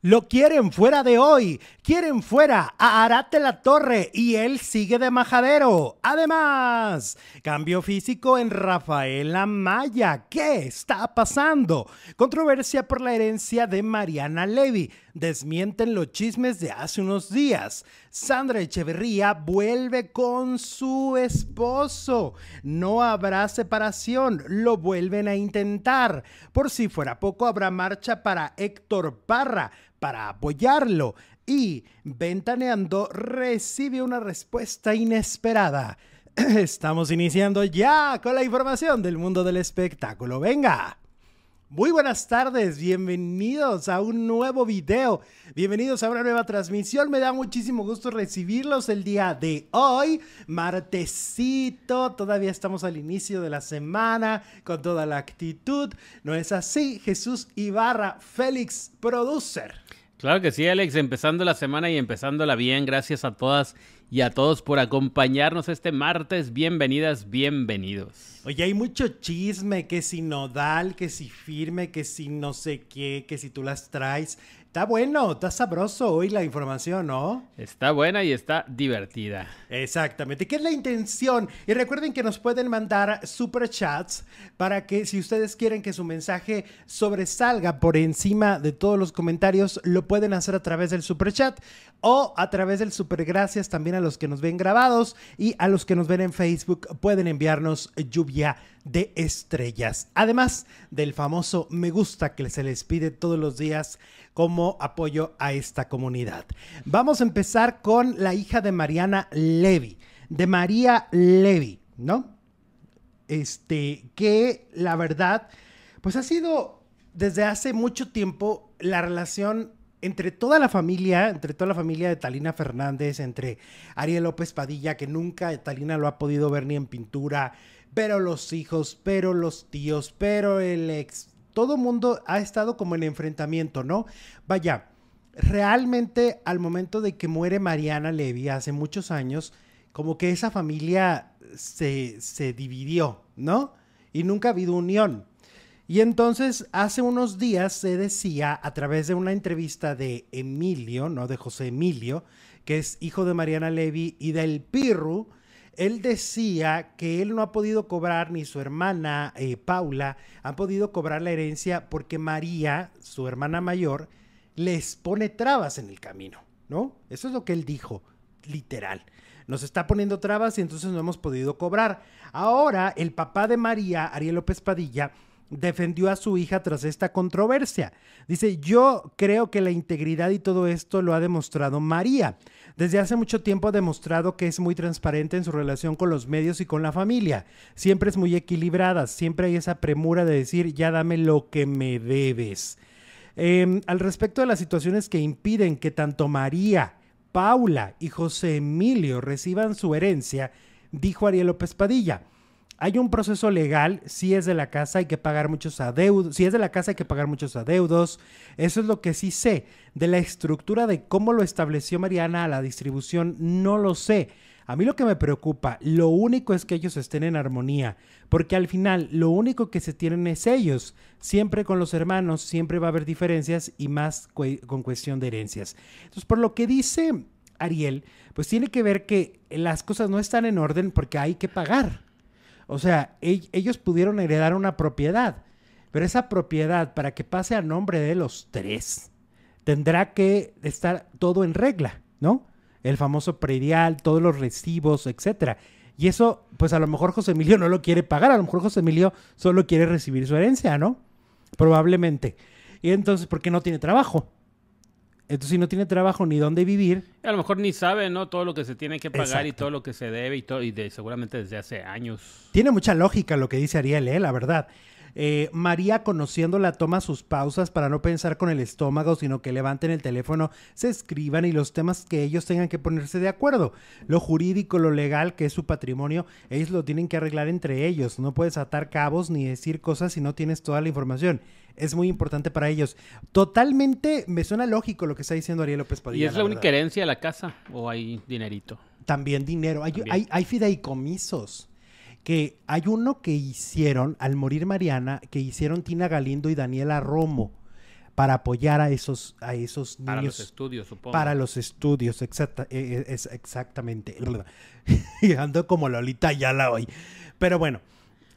Lo quieren fuera de hoy. Quieren fuera a Arate la Torre y él sigue de majadero. Además, cambio físico en Rafael Amaya. ¿Qué está pasando? Controversia por la herencia de Mariana Levy. Desmienten los chismes de hace unos días. Sandra Echeverría vuelve con su esposo. No habrá separación. Lo vuelven a intentar. Por si fuera poco, habrá marcha para Héctor Parra para apoyarlo y Ventaneando recibe una respuesta inesperada. Estamos iniciando ya con la información del mundo del espectáculo. Venga. Muy buenas tardes, bienvenidos a un nuevo video, bienvenidos a una nueva transmisión, me da muchísimo gusto recibirlos el día de hoy, martesito, todavía estamos al inicio de la semana con toda la actitud, ¿no es así? Jesús Ibarra, Félix Producer. Claro que sí, Alex, empezando la semana y empezándola bien. Gracias a todas y a todos por acompañarnos este martes. Bienvenidas, bienvenidos. Oye, hay mucho chisme, que si nodal, que si firme, que si no sé qué, que si tú las traes. Está bueno, está sabroso hoy la información, ¿no? Está buena y está divertida. Exactamente. ¿Qué es la intención? Y recuerden que nos pueden mandar super chats para que si ustedes quieren que su mensaje sobresalga por encima de todos los comentarios, lo pueden hacer a través del super chat o a través del super gracias también a los que nos ven grabados y a los que nos ven en Facebook pueden enviarnos lluvia de estrellas. Además del famoso me gusta que se les pide todos los días como apoyo a esta comunidad. Vamos a empezar con la hija de Mariana Levy, de María Levy, ¿no? Este, que la verdad, pues ha sido desde hace mucho tiempo la relación entre toda la familia, entre toda la familia de Talina Fernández, entre Ariel López Padilla, que nunca Talina lo ha podido ver ni en pintura, pero los hijos, pero los tíos, pero el ex, todo mundo ha estado como en enfrentamiento, ¿no? Vaya, realmente al momento de que muere Mariana Levy hace muchos años, como que esa familia se, se dividió, ¿no? Y nunca ha habido unión. Y entonces hace unos días se decía a través de una entrevista de Emilio, ¿no? De José Emilio, que es hijo de Mariana Levy y del Pirru, él decía que él no ha podido cobrar, ni su hermana eh, Paula han podido cobrar la herencia porque María, su hermana mayor, les pone trabas en el camino, ¿no? Eso es lo que él dijo, literal. Nos está poniendo trabas y entonces no hemos podido cobrar. Ahora, el papá de María, Ariel López Padilla, defendió a su hija tras esta controversia. Dice, yo creo que la integridad y todo esto lo ha demostrado María. Desde hace mucho tiempo ha demostrado que es muy transparente en su relación con los medios y con la familia. Siempre es muy equilibrada, siempre hay esa premura de decir, ya dame lo que me debes. Em, al respecto de las situaciones que impiden que tanto María, Paula y José Emilio reciban su herencia, dijo Ariel López Padilla hay un proceso legal, si es de la casa hay que pagar muchos adeudos, si es de la casa hay que pagar muchos adeudos, eso es lo que sí sé. De la estructura de cómo lo estableció Mariana a la distribución, no lo sé. A mí lo que me preocupa, lo único es que ellos estén en armonía, porque al final lo único que se tienen es ellos. Siempre con los hermanos, siempre va a haber diferencias y más con cuestión de herencias. Entonces, por lo que dice Ariel, pues tiene que ver que las cosas no están en orden porque hay que pagar. O sea, ellos pudieron heredar una propiedad, pero esa propiedad, para que pase a nombre de los tres, tendrá que estar todo en regla, ¿no? El famoso predial, todos los recibos, etcétera. Y eso, pues a lo mejor José Emilio no lo quiere pagar, a lo mejor José Emilio solo quiere recibir su herencia, ¿no? Probablemente. Y entonces, ¿por qué no tiene trabajo? Entonces, si no tiene trabajo ni dónde vivir. A lo mejor ni sabe, ¿no? Todo lo que se tiene que pagar y todo lo que se debe y todo, y de, seguramente desde hace años. Tiene mucha lógica lo que dice Ariel, ¿eh? La verdad. Eh, María, conociéndola, toma sus pausas para no pensar con el estómago, sino que levanten el teléfono, se escriban y los temas que ellos tengan que ponerse de acuerdo. Lo jurídico, lo legal, que es su patrimonio, ellos lo tienen que arreglar entre ellos. No puedes atar cabos ni decir cosas si no tienes toda la información. Es muy importante para ellos. Totalmente me suena lógico lo que está diciendo Ariel López Padilla. ¿Y es la, única herencia de la casa o hay dinerito? También dinero. Hay, hay, hay fideicomisos que hay uno que hicieron al morir Mariana, que hicieron Tina Galindo y Daniela Romo para apoyar a esos, a esos niños. Para los estudios, supongo. Para los estudios, exacta, eh, es exactamente. Ando como Lolita Yala hoy. Pero bueno.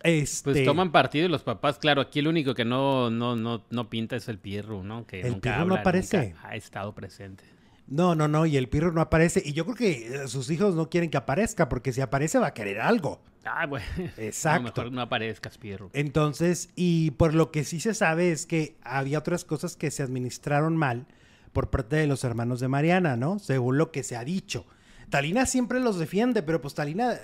Este... Pues toman partido los papás, claro, aquí el único que no, no, no, no pinta es el Pirro, ¿no? Que el nunca Pirro no aparece. ha estado presente. No, no, no, y el Pirro no aparece. Y yo creo que sus hijos no quieren que aparezca, porque si aparece va a querer algo. Ah, bueno. Exacto. No, mejor no aparezcas, Pirro. Entonces, y por lo que sí se sabe es que había otras cosas que se administraron mal por parte de los hermanos de Mariana, ¿no? Según lo que se ha dicho. Talina siempre los defiende, pero pues Talina,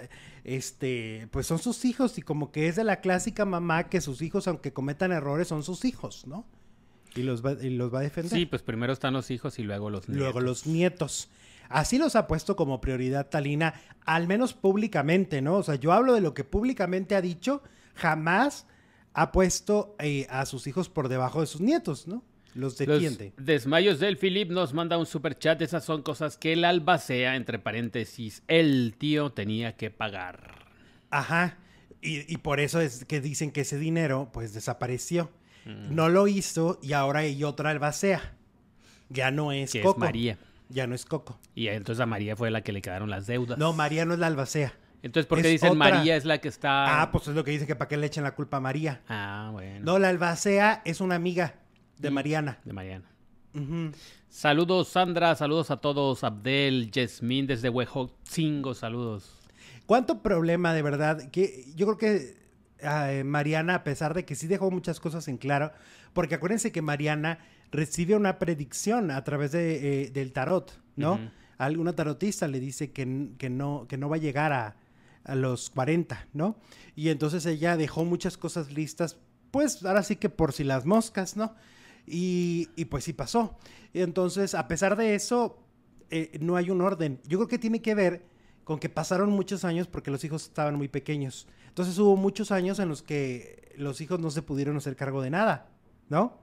este, pues son sus hijos y como que es de la clásica mamá que sus hijos, aunque cometan errores, son sus hijos, ¿no? Y los va, y los va a defender. Sí, pues primero están los hijos y luego los nietos. Luego los nietos. Así los ha puesto como prioridad Talina, al menos públicamente, ¿no? O sea, yo hablo de lo que públicamente ha dicho, jamás ha puesto eh, a sus hijos por debajo de sus nietos, ¿no? Los defiende. Los desmayos del Philip nos manda un super chat. Esas son cosas que el albacea, entre paréntesis, el tío tenía que pagar. Ajá. Y, y por eso es que dicen que ese dinero, pues, desapareció. Mm. No lo hizo y ahora hay otra albacea. Ya no es que Coco. es María. Ya no es Coco. Y entonces a María fue la que le quedaron las deudas. No, María no es la albacea. Entonces, ¿por qué dicen otra. María es la que está...? Ah, pues es lo que dice que para qué le echen la culpa a María. Ah, bueno. No, la albacea es una amiga de Mm. Mariana. De Mariana. Saludos, Sandra. Saludos a todos. Abdel, Yasmín desde Huejotzingo. Saludos. ¿Cuánto problema de verdad? Que yo creo que eh, Mariana, a pesar de que sí dejó muchas cosas en claro, porque acuérdense que Mariana recibe una predicción a través de, eh, del tarot, ¿no? Ujú. Alguna tarotista le dice que, que, no, que no va a llegar a, a los 40, ¿no? Y entonces ella dejó muchas cosas listas, pues ahora sí que por si las moscas, ¿no? Y, y pues sí pasó. Entonces, a pesar de eso, eh, no hay un orden. Yo creo que tiene que ver con que pasaron muchos años porque los hijos estaban muy pequeños. Entonces hubo muchos años en los que los hijos no se pudieron hacer cargo de nada, ¿no?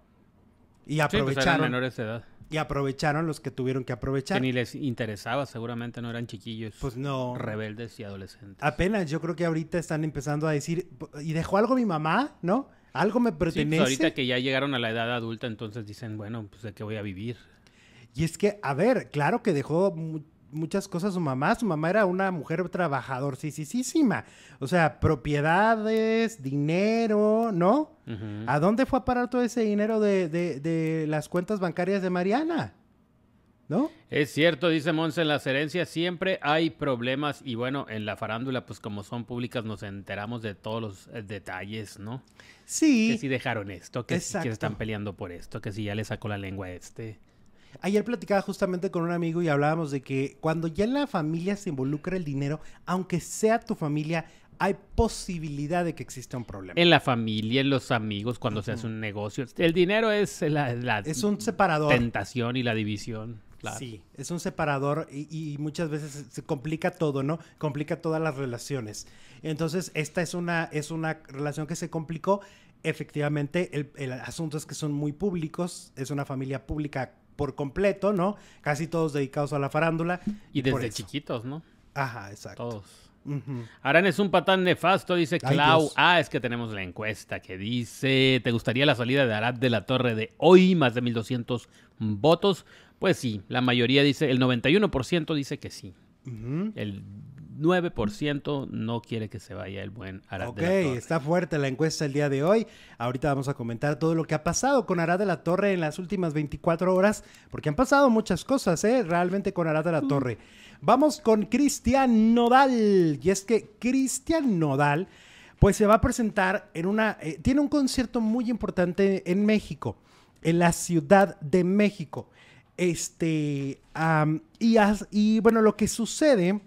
Y Sí, pues eran aprovecharon, menores de edad. y aprovecharon los que tuvieron que aprovechar. Que ni les interesaba, seguramente no eran chiquillos. Pues no. Rebeldes y adolescentes. Apenas, yo creo que ahorita están empezando a decir, ¿y dejó algo mi mamá? ¿No? Algo me Sí, pertenece. pues ahorita que ya llegaron a la edad adulta, entonces dicen, bueno, pues de qué voy a vivir. Y es que, a ver, claro que dejó muchas cosas su mamá. Su mamá era una mujer trabajador, sí, sí, sí, O sea, propiedades, dinero, ¿no? ¿A dónde fue a parar todo ese dinero de, de- de las cuentas bancarias de Mariana? ¿No? Es cierto, dice Monse, en las herencias siempre hay problemas y bueno, en la farándula, pues como son públicas, nos enteramos de todos los eh, detalles, ¿no? Sí. Que si dejaron esto, que, si- que están peleando por esto, que si ya le sacó la lengua a este. Ayer platicaba justamente con un amigo y hablábamos de que cuando ya en la familia se involucra el dinero, aunque sea tu familia, hay posibilidad de que exista un problema. En la familia, en los amigos, cuando se hace un negocio. El dinero es la, la Es un separador. tentación y la división. claro. Sí, es un separador y, y muchas veces se- se complica todo, ¿no? Complica todas las relaciones. Entonces, esta es una, es una relación que se complicó. Efectivamente, el, el asunto es que son muy públicos, es una familia pública por completo, ¿no? Casi todos dedicados a la farándula. Y desde chiquitos, ¿no? Ajá, exacto. Todos. Es un patán nefasto, dice Clau. Ah, es que tenemos la encuesta que dice, ¿te gustaría la salida de Arad de la Torre de hoy? Más de 1200 votos. Pues sí, la mayoría dice, el 91% dice que sí. El 9% no quiere que se vaya el buen Arad de la Torre. está fuerte la encuesta el día de hoy. Ahorita vamos a comentar todo lo que ha pasado con Arad de la Torre en las últimas 24 horas, porque han pasado muchas cosas, ¿eh? Realmente con Arad de la Torre. Vamos con Cristian Nodal. Y es que Cristian Nodal, pues se va a presentar en una... eh, tiene un concierto muy importante en México, en la Ciudad de México. Este, y, as- y bueno, lo que sucede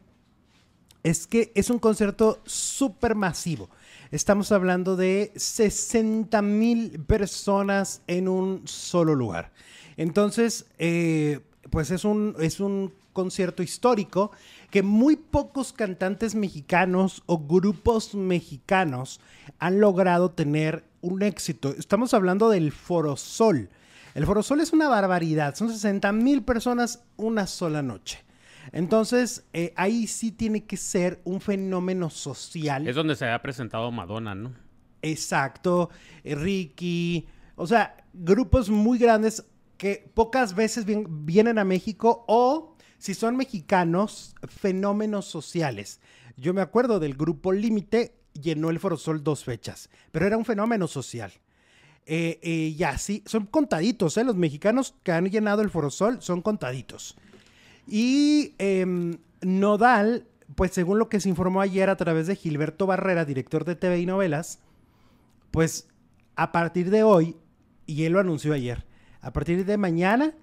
es que es un concierto súper masivo. Estamos hablando de 60 mil personas en un solo lugar. Entonces, eh, pues es un, es un concierto histórico que muy pocos cantantes mexicanos o grupos mexicanos han logrado tener un éxito. Estamos hablando del Foro Sol. El Foro Sol es una barbaridad. Son 60 mil personas una sola noche. Entonces, eh, ahí sí tiene que ser un fenómeno social. Es donde se ha presentado Madonna, ¿no? Exacto. eh, Ricky. O sea, grupos muy grandes que pocas veces vien- vienen a México o, si son mexicanos, fenómenos sociales. Yo me acuerdo del grupo Límite, llenó el Forosol dos fechas, pero era un fenómeno social. Eh, eh, ya, sí, son contaditos, ¿eh? Los mexicanos que han llenado el Forosol son contaditos. Y em, Nodal, pues según lo que se informó ayer a través de Gilberto Barrera, director de TV y novelas, pues a partir de hoy, y él lo anunció ayer, a partir de mañana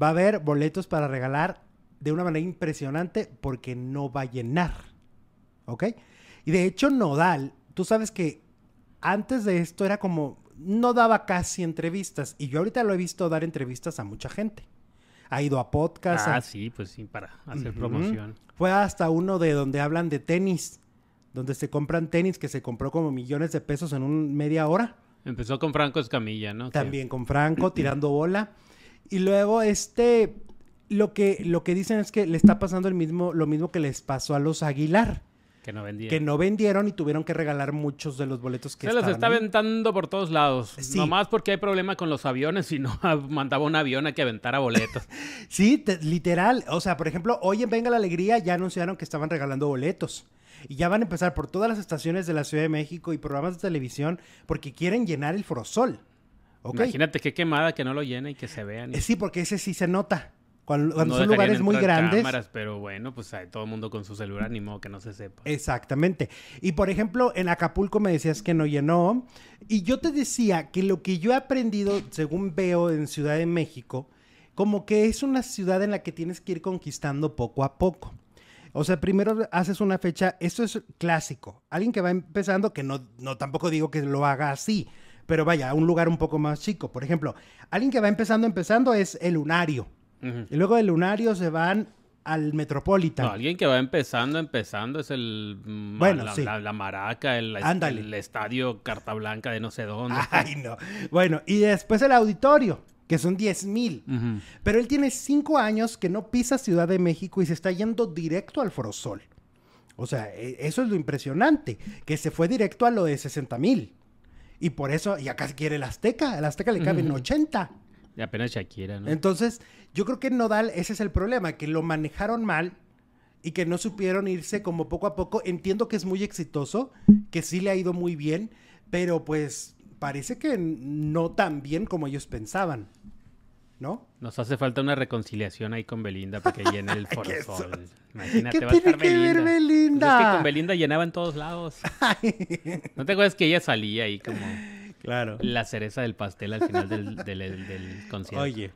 va a haber boletos para regalar de una manera impresionante porque no va a llenar. ¿Ok? Y de hecho, Nodal, tú sabes que antes de esto era como, no daba casi entrevistas. Y yo ahorita lo he visto dar entrevistas a mucha gente. Ha ido a podcast. Ah, a- sí, pues sí, para hacer promoción. Fue hasta uno de donde hablan de tenis, donde se compran tenis que se compró como millones de pesos en un media hora. Empezó con Franco Escamilla, ¿no? También con Franco tirando bola. Y luego este lo que lo que dicen es que le está pasando el mismo lo mismo que les pasó a los Aguilar, Que no vendía. que no vendieron y tuvieron que regalar muchos de los boletos que Se los está ahí. aventando por todos lados. Sí. Nomás porque hay problema con los aviones y no mandaba un avión a que aventara boletos. Sí, te- literal. O sea, por ejemplo, hoy en Venga la Alegría ya anunciaron que estaban regalando boletos. Y ya van a empezar por todas las estaciones de la Ciudad de México y programas de televisión porque quieren llenar el Forosol. ¿Ok? Imagínate qué quemada que no lo llena y que se vean. Eh, Sí, porque ese sí se nota. Cuando, cuando No son lugares muy grandes. cámaras, pero bueno, pues hay todo el mundo con su celular, ni modo que no se sepa. Exactamente. Y por ejemplo, en Acapulco me decías que no llenó. Y yo te decía que lo que yo he aprendido, según veo en Ciudad de México, como que es una ciudad en la que tienes que ir conquistando poco a poco. O sea, primero haces una fecha, esto es clásico. Alguien que va empezando, que no, no tampoco digo que lo haga así, pero vaya, a un lugar un poco más chico. Por ejemplo, alguien que va empezando, empezando es el Lunario. Ujú. Y luego del Lunario se van al Metropolitan. No, alguien que va empezando, empezando es el... mm, Bueno, la, sí. la- la maraca, el, el estadio Carta Blanca de no sé dónde. Ay, no. Bueno, y después el auditorio, que son 10 mil. Pero él tiene cinco años que no pisa Ciudad de México y se está yendo directo al Forosol. O sea, e- eso es lo impresionante, que se fue directo a lo de 60 mil. Y por eso ya casi quiere el Azteca. El Azteca le caben Ujú. 80. Y apenas Shakira, ¿no? Entonces, yo creo que en Nodal ese es el problema, que lo manejaron mal y que no supieron irse como poco a poco. Entiendo que es muy exitoso, que sí le ha ido muy bien, pero pues parece que no tan bien como ellos pensaban. ¿No? Nos hace falta una reconciliación ahí con Belinda para que llene el ¿Qué Forosol. Imagínate, ¿Qué va a estar tiene que ver Belinda. Belinda? Pues es que con Belinda llenaba en todos lados. ¿No te acuerdas que ella salía ahí como Claro. la cereza del pastel al final del, del- del- del concierto? Oye,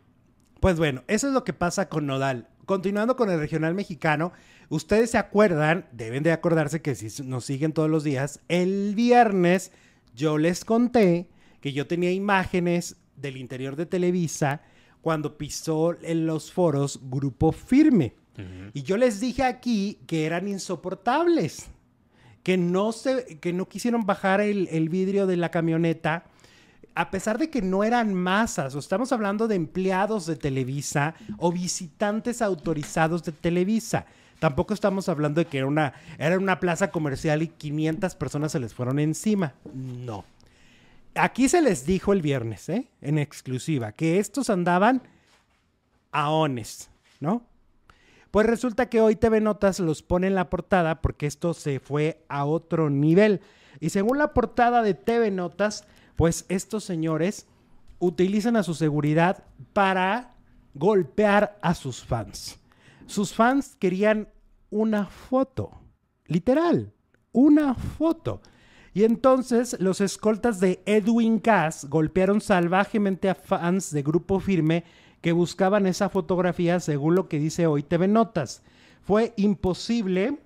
pues bueno, eso es lo que pasa con Nodal. Continuando con el regional mexicano, ustedes se acuerdan, deben de acordarse que si nos siguen todos los días, el viernes yo les conté que yo tenía imágenes del interior de Televisa cuando pisó en los foros Grupo Firme. Y yo les dije aquí que eran insoportables, que no, se, que no quisieron bajar el, el vidrio de la camioneta, a pesar de que no eran masas, o estamos hablando de empleados de Televisa o visitantes autorizados de Televisa. Tampoco estamos hablando de que era una, era una plaza comercial y 500 personas se les fueron encima. No. Aquí se les dijo el viernes, ¿eh? en exclusiva, que estos andaban aones, ¿no? Pues resulta que hoy TV Notas los pone en la portada porque esto se fue a otro nivel. Y según la portada de TV Notas, pues estos señores utilizan a su seguridad para golpear a sus fans. Sus fans querían una foto, literal, una foto. Y entonces los escoltas de Edwin Cass golpearon salvajemente a fans de Grupo Firme que buscaban esa fotografía según lo que dice hoy TV Notas. Fue imposible,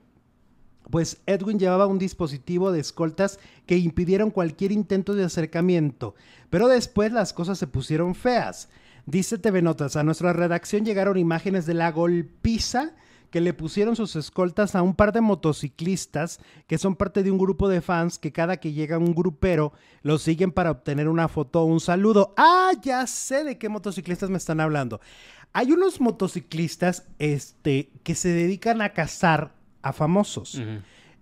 pues Edwin llevaba un dispositivo de escoltas que impidieron cualquier intento de acercamiento. Pero después las cosas se pusieron feas. Dice TV Notas, a nuestra redacción llegaron imágenes de la golpiza que le pusieron sus escoltas a un par de motociclistas que son parte de un grupo de fans que cada que llega un grupero los siguen para obtener una foto o un saludo. Ah, ya sé de qué motociclistas me están hablando. Hay unos motociclistas este, que se dedican a cazar a famosos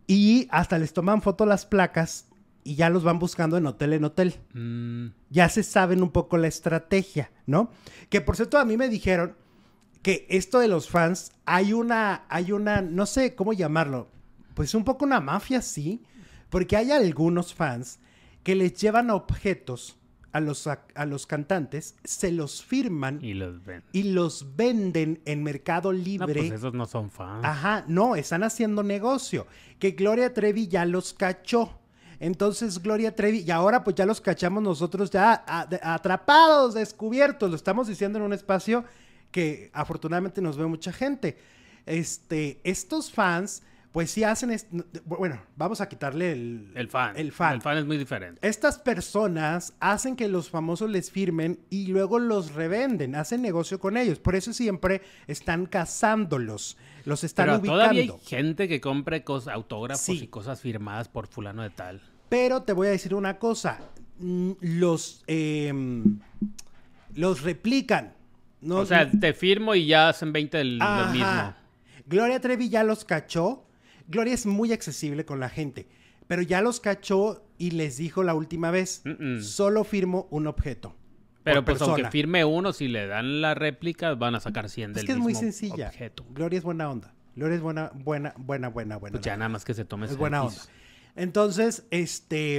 y hasta les toman foto las placas y ya los van buscando en hotel en hotel. Mm, Ya se saben un poco la estrategia, ¿no? Que por cierto a mí me dijeron que esto de los fans hay una hay una no sé cómo llamarlo, pues un poco una mafia sí, porque hay algunos fans que les llevan objetos a los a, a los cantantes, se los firman y los ven. y los venden en Mercado No, Libre. pues esos no son fans. Ajá, no, están haciendo negocio. Que Gloria Trevi ya los cachó. Entonces Gloria Trevi, y ahora pues ya los cachamos nosotros ya a- atrapados, descubiertos. Lo estamos diciendo en un espacio que afortunadamente nos ve mucha gente. Este, estos fans, pues sí hacen, bueno, vamos a quitarle el, El fan. El fan. El fan es muy diferente. Estas personas hacen que los famosos les firmen y luego los revenden, hacen negocio con ellos. Por eso siempre están cazándolos, los están Pero ubicando. todavía hay gente que compre cosas, autógrafos Sí. y cosas firmadas por fulano de tal. Pero te voy a decir una cosa, mm, los, em, los replican. No, o sea, te firmo y ya hacen 20 del, del mismo. Gloria Trevi ya los cachó. Gloria es muy accesible con la gente, pero ya los cachó y les dijo la última vez, solo firmo un objeto. Pero pues aunque persona". firme uno, si le dan la réplica, van a sacar 100 del Es que es muy sencilla. objeto. Gloria es buena onda. Gloria es buena, buena, buena, buena, buena. Pues ya nada más que se tome es buena onda. Entonces, este,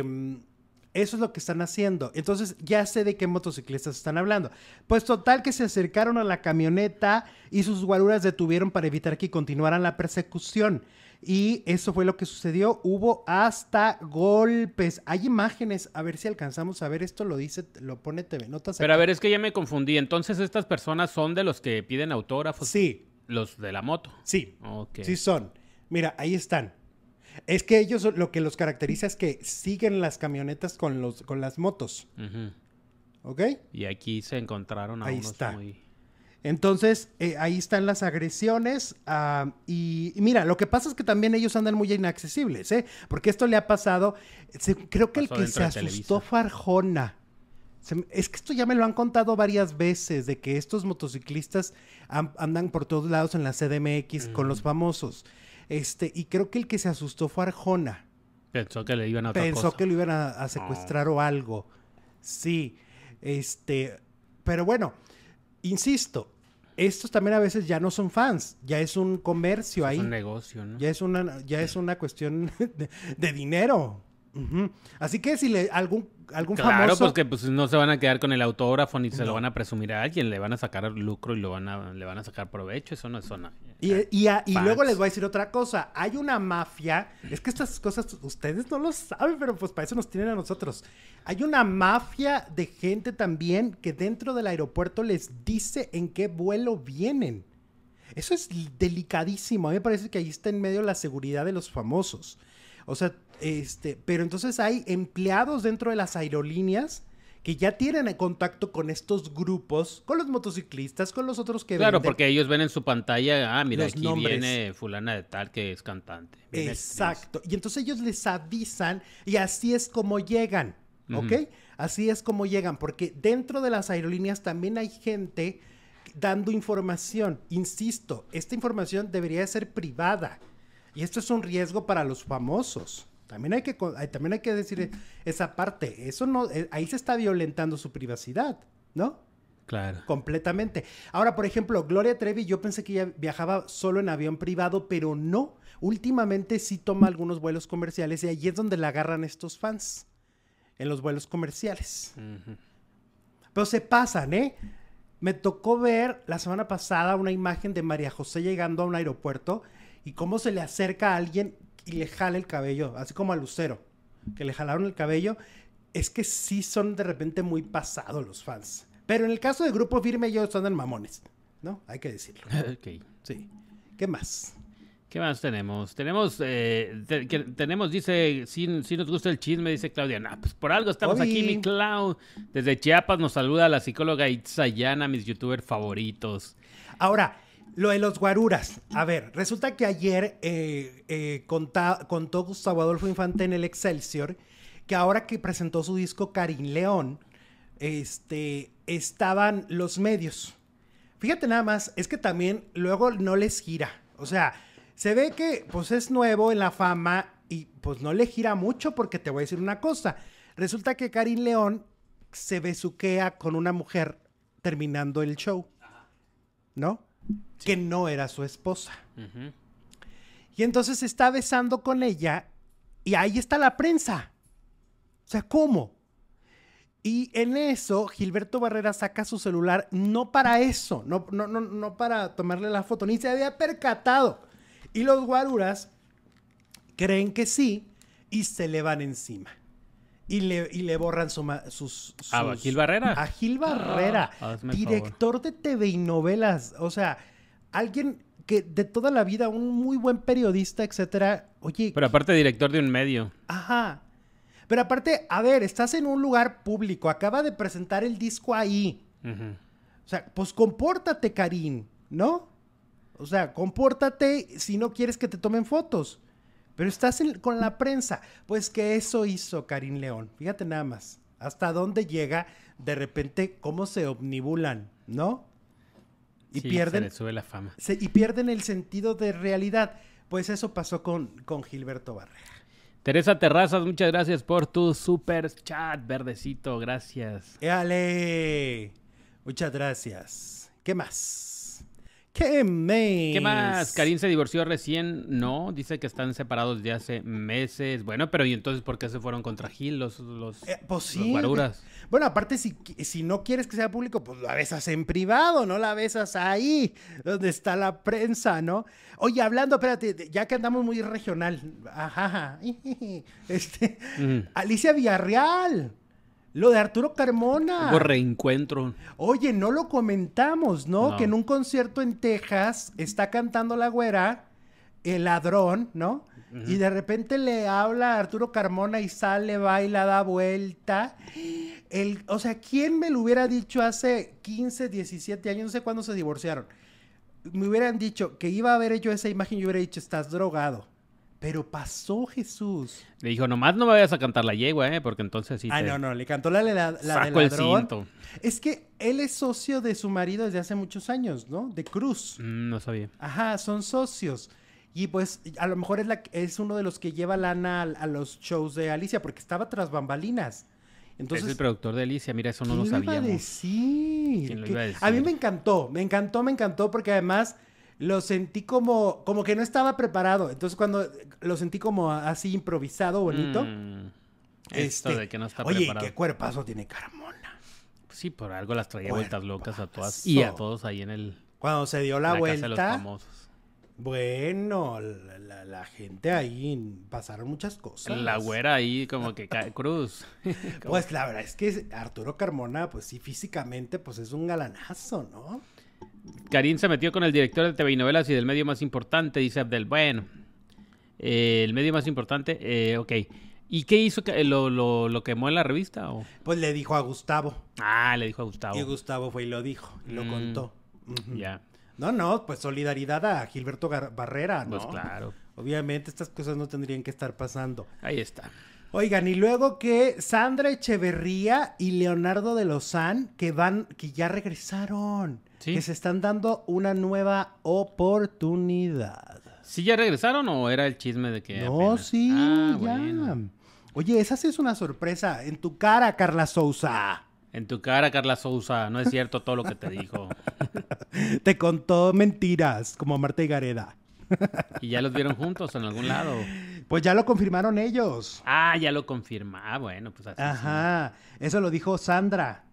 eso es lo que están haciendo. Entonces, ya sé de qué motociclistas están hablando. Pues total que se acercaron a la camioneta y sus guaruras detuvieron para evitar que continuaran la persecución. Y eso fue lo que sucedió. Hubo hasta golpes. Hay imágenes. A ver si alcanzamos a ver esto. Lo dice, lo pone TV Notas. Pero a ver, es que ya me confundí. Entonces, estas personas son de los que piden autógrafos. Sí, Los de la moto. sí. Sí son. Mira, ahí están. Es que ellos lo que los caracteriza es que siguen las camionetas con, los, con las motos. Ujú. ¿Ok? Y aquí se encontraron a Ahí unos está. muy... Entonces, eh, ahí están las agresiones. ah, y, y mira, lo que pasa es que también ellos andan muy inaccesibles, ¿eh? Porque esto le ha pasado. se- creo que el que se asustó fue Arjona. Se es que esto ya me lo han contado varias veces, de que estos motociclistas an- andan por todos lados en la CDMX con los famosos. Este, y creo que el que se asustó fue Arjona. Pensó que le iban a Pensó cosa. que lo iban a, a secuestrar o algo. Sí. Este. Pero bueno, insisto, estos también a veces ya no son fans, ya es un comercio Es ahí. un negocio, ¿no? Ya es una, ya es una cuestión de, de dinero. Así que si le algún, algún Claro, famoso. porque pues no se van a quedar con el autógrafo ni se No. lo van a presumir a alguien, le van a sacar lucro y lo van a, le van a sacar provecho, eso no es zona. Y, y a- y Fans. luego les voy a decir otra cosa. Hay una mafia. Es que estas cosas ustedes no lo saben, pero pues para eso nos tienen a nosotros. Hay una mafia de gente también que dentro del aeropuerto les dice en qué vuelo vienen. Eso es delicadísimo. A mí me parece que ahí está en medio la seguridad de los famosos. O sea, este, pero entonces hay empleados dentro de las aerolíneas que ya tienen contacto con estos grupos, con los motociclistas, con los otros que Claro, venden. porque ellos ven en su pantalla, ah, mira, Los aquí nombres. viene fulana de tal que es cantante. Actriz. Exacto. Y entonces ellos les avisan y así es como llegan, ¿ok? Así es como llegan, porque dentro de las aerolíneas también hay gente dando información. Insisto, esta información debería de ser privada. Y esto es un riesgo para los famosos. También hay que, también hay que decir esa parte. Eso no, eh, ahí se está violentando su privacidad, ¿no? Claro. Completamente. Ahora, por ejemplo, Gloria Trevi, yo pensé que ella viajaba solo en avión privado, pero no. Últimamente sí toma algunos vuelos comerciales y ahí es donde la agarran estos fans. En los vuelos comerciales. Pero se pasan, ¿eh? Me tocó ver la semana pasada una imagen de María José llegando a un aeropuerto y cómo se le acerca a alguien y le jala el cabello, así como a Lucero, que le jalaron el cabello. Es que sí son de repente muy pasados los fans. Pero en el caso de Grupo Firme ellos andan mamones, ¿no? Hay que decirlo. Ok. Sí. ¿Qué más? ¿Qué más tenemos? Tenemos, eh, te- que- tenemos, dice, si, nos gusta el chisme, dice Claudia. Nah, pues por algo estamos aquí, mi Clau. Desde Chiapas nos saluda la psicóloga Itzayana, mis youtubers favoritos. Ahora, lo de los guaruras. A ver, resulta que ayer eh, eh, contó Gustavo Adolfo Infante en el Excelsior que ahora que presentó su disco Karin León, este, estaban los medios. Fíjate nada más, es que también luego no les gira. O sea, se ve que pues es nuevo en la fama y pues no le gira mucho porque te voy a decir una cosa. Resulta que Karim León se besuquea con una mujer terminando el show, ¿no? Que no era su esposa. Y entonces se está besando con ella y ahí está la prensa. O sea, ¿cómo? Y en eso, Gilberto Barrera saca su celular, no para eso, no, no, no, no para tomarle la foto, ni se había percatado. Y los guaruras creen que sí y se le van encima. Y le, y le borran su sus, ¿A Gil Barrera? A Gil Barrera, Ah, director de TV y novelas. O sea, alguien que de toda la vida, un muy buen periodista, etcétera. Oye, Pero aparte director de un medio. Ajá. Pero aparte, a ver, estás en un lugar público, acaba de presentar el disco ahí. Ujú. O sea, pues compórtate, Karim, ¿no? O sea, compórtate si no quieres que te tomen fotos. Pero estás en- con la prensa. Pues que eso hizo Karim León. Fíjate nada más. Hasta dónde llega de repente cómo se omnibulan, ¿no? Y Sí, pierden Se sube la fama. se- y pierden el sentido de realidad. Pues eso pasó con, con Gilberto Barrera. Teresa Terrazas, muchas gracias por tu super chat, verdecito, gracias. ¡Éale! Muchas gracias. ¿Qué más? ¿Qué más? ¿Qué más? Karim se divorció recién, no, dice que están separados desde hace meses. Bueno, pero ¿y entonces por qué se fueron contra Gil los, los, Eh, pues los sí. guaruras? Bueno, aparte, si, si no quieres que sea público, pues la besas en privado, no la besas ahí, donde está la prensa, ¿no? Oye, hablando, espérate, de- ya que andamos muy regional, ajá, este. Alicia Villarreal, lo de Arturo Carmona. Hubo reencuentro. Oye, no lo comentamos, ¿no? No. Que en un concierto en Texas está cantando la güera, el ladrón, ¿no? Y de repente le habla a Arturo Carmona y sale, baila, da vuelta. El, o sea, ¿quién me lo hubiera dicho hace 15, 17 años? No sé cuándo se divorciaron. Me hubieran dicho que iba a ver yo esa imagen y yo hubiera dicho, estás drogado. Pero pasó Jesús. Le dijo, nomás no me vayas a cantar la yegua, ¿eh? Porque entonces sí Ah, te no, no, le cantó la, la, la el ladrón. cinto. Es que él es socio de su marido desde hace muchos años, ¿no? De Cruz. Mm, no sabía. Ajá, son socios. Y pues a lo mejor es, la, es uno de los que lleva lana a, a los shows de Alicia, porque estaba tras bambalinas. Entonces, es el productor de Alicia, mira, eso no lo ¿quién lo iba a sabíamos. decir? ¿Quién lo ¿Qué- iba a a decir? mí me encantó, me encantó, me encantó, porque además lo sentí como, como que no estaba preparado. Entonces cuando lo sentí como así improvisado, bonito. Mm, esto este, de que no está Oye, preparado. qué cuerpazo tiene Carmona. Pues sí, por algo las traía vueltas locas a todas. Y a todos ahí en el Cuando se dio la, la casa de los vuelta, famosos. bueno, la, la- la gente ahí pasaron muchas cosas. La güera ahí como que cae cruz. Pues la verdad es que Arturo Carmona, pues sí, físicamente, pues es un galanazo, ¿no? Karim se metió con el director de TV y novelas y del medio más importante, dice Abdel. Bueno, eh, el medio más importante, eh, ok. ¿Y qué hizo? que- ¿Lo, lo, lo quemó en la revista? O? Pues le dijo a Gustavo. Ah, le dijo a Gustavo. Y Gustavo fue y lo dijo, y lo Mm. contó. Ya, No, no, pues solidaridad a Gilberto Gar- Barrera, ¿no? pues claro. Obviamente estas cosas no tendrían que estar pasando. Ahí está. Oigan, y luego que Sandra Echeverría y Leonardo de Lozán, que van, que ya regresaron, Sí. que se están dando una nueva oportunidad. ¿Sí ya regresaron o era el chisme de que No, apenas? sí, Ah, ya. bueno. Oye, esa sí es una sorpresa. En tu cara, Carla Sousa. En tu cara, Carla Sousa, no es cierto todo lo que te dijo. Te contó mentiras, como Marta y Gareda. ¿Y ya los vieron juntos en algún lado? Pues ya lo confirmaron ellos. Ah, ya lo confirma. Ah, bueno, pues así. sí. Ajá, eso lo dijo Sandra.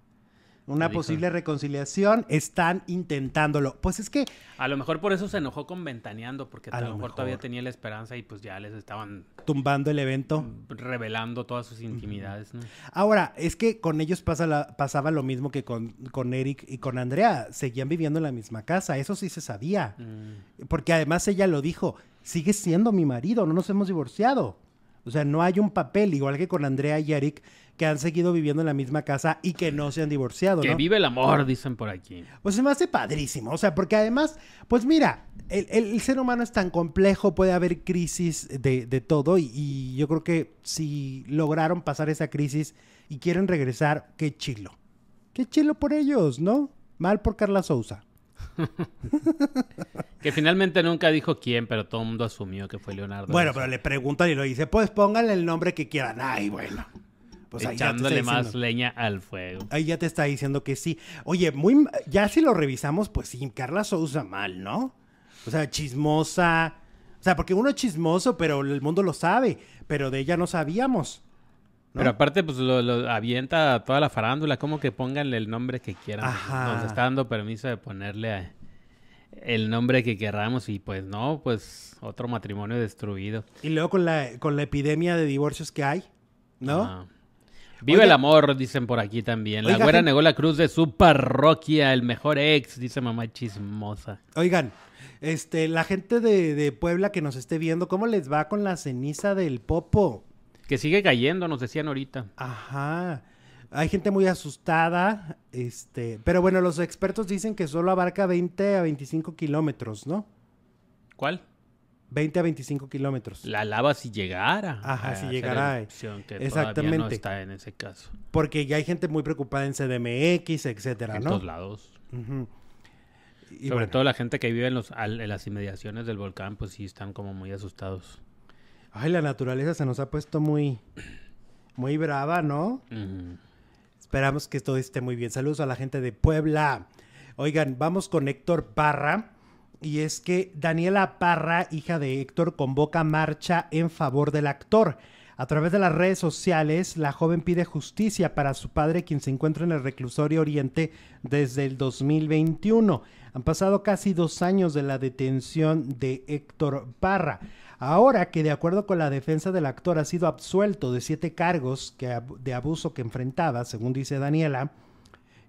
Una posible reconciliación, están intentándolo. Pues es que, A lo mejor por eso se enojó con Ventaneando, porque A lo mejor, mejor. todavía tenía la esperanza y pues ya les estaban tumbando el evento. revelando todas sus intimidades, ¿no? Ahora, es que con ellos pasa la- pasaba lo mismo que con, con Eric y con Andrea. Seguían viviendo en la misma casa, eso sí se sabía. Mm, Porque además ella lo dijo, sigue siendo mi marido, no nos hemos divorciado. O sea, no hay un papel, igual que con Andrea y Eric, que han seguido viviendo en la misma casa y que no se han divorciado, Que ¿no? vive el amor, dicen por aquí. Pues se me hace padrísimo, o sea, porque además, pues mira, el, el- el ser humano es tan complejo, puede haber crisis de, de todo y, y yo creo que si lograron pasar esa crisis y quieren regresar, qué chilo. Qué chilo por ellos, ¿no? Mal por Carla Sousa. que finalmente nunca dijo quién, pero todo el mundo asumió que fue Leonardo. Bueno, pero le preguntan y lo dice, pues pónganle el nombre que quieran. Ay, bueno. Pues Echándole más leña al fuego. Ahí ya te está diciendo que sí. Oye, muy ya si lo revisamos, pues sí, Carla Sousa mal, ¿no? O sea, chismosa. O sea, porque uno es chismoso, pero el mundo lo sabe. Pero de ella no sabíamos. Pero aparte, pues lo, avienta a toda la farándula, como que pónganle el nombre que quieran. Nos está dando permiso de ponerle el nombre que queramos y pues no, pues otro matrimonio destruido. Y luego con la, con la epidemia de divorcios que hay, ¿no? Vive el amor, dicen por aquí también. La güera negó la cruz de su parroquia, el mejor ex, dice mamá chismosa. Oigan, este, la gente de, de Puebla que nos esté viendo, ¿cómo les va con la ceniza del popo? Que sigue cayendo, nos decían ahorita. Ajá. Hay gente muy asustada, este, pero bueno, los expertos dicen que solo abarca 20 a 25 kilómetros, ¿no? ¿Cuál? 20 a 25 kilómetros. La lava si llegara. Ajá, si llegara. Que Exactamente. No está en ese caso. Porque ya hay gente muy preocupada en CDMX, etcétera, en ¿no? todos lados. Sobre todo la gente que vive en, los, en las inmediaciones del volcán, pues sí están como muy asustados. Ay, la naturaleza se nos ha puesto muy, muy brava, ¿no? Esperamos que todo esté muy bien. Saludos a la gente de Puebla. Oigan, vamos con Héctor Parra. Y es que Daniela Parra, hija de Héctor, convoca marcha en favor del actor. A través de las redes sociales, la joven pide justicia para su padre, quien se encuentra en el reclusorio Oriente desde el 2021. Han pasado casi dos años de la detención de Héctor Parra. Ahora que de acuerdo con la defensa del actor ha sido absuelto de siete cargos de abuso que enfrentaba, según dice Daniela,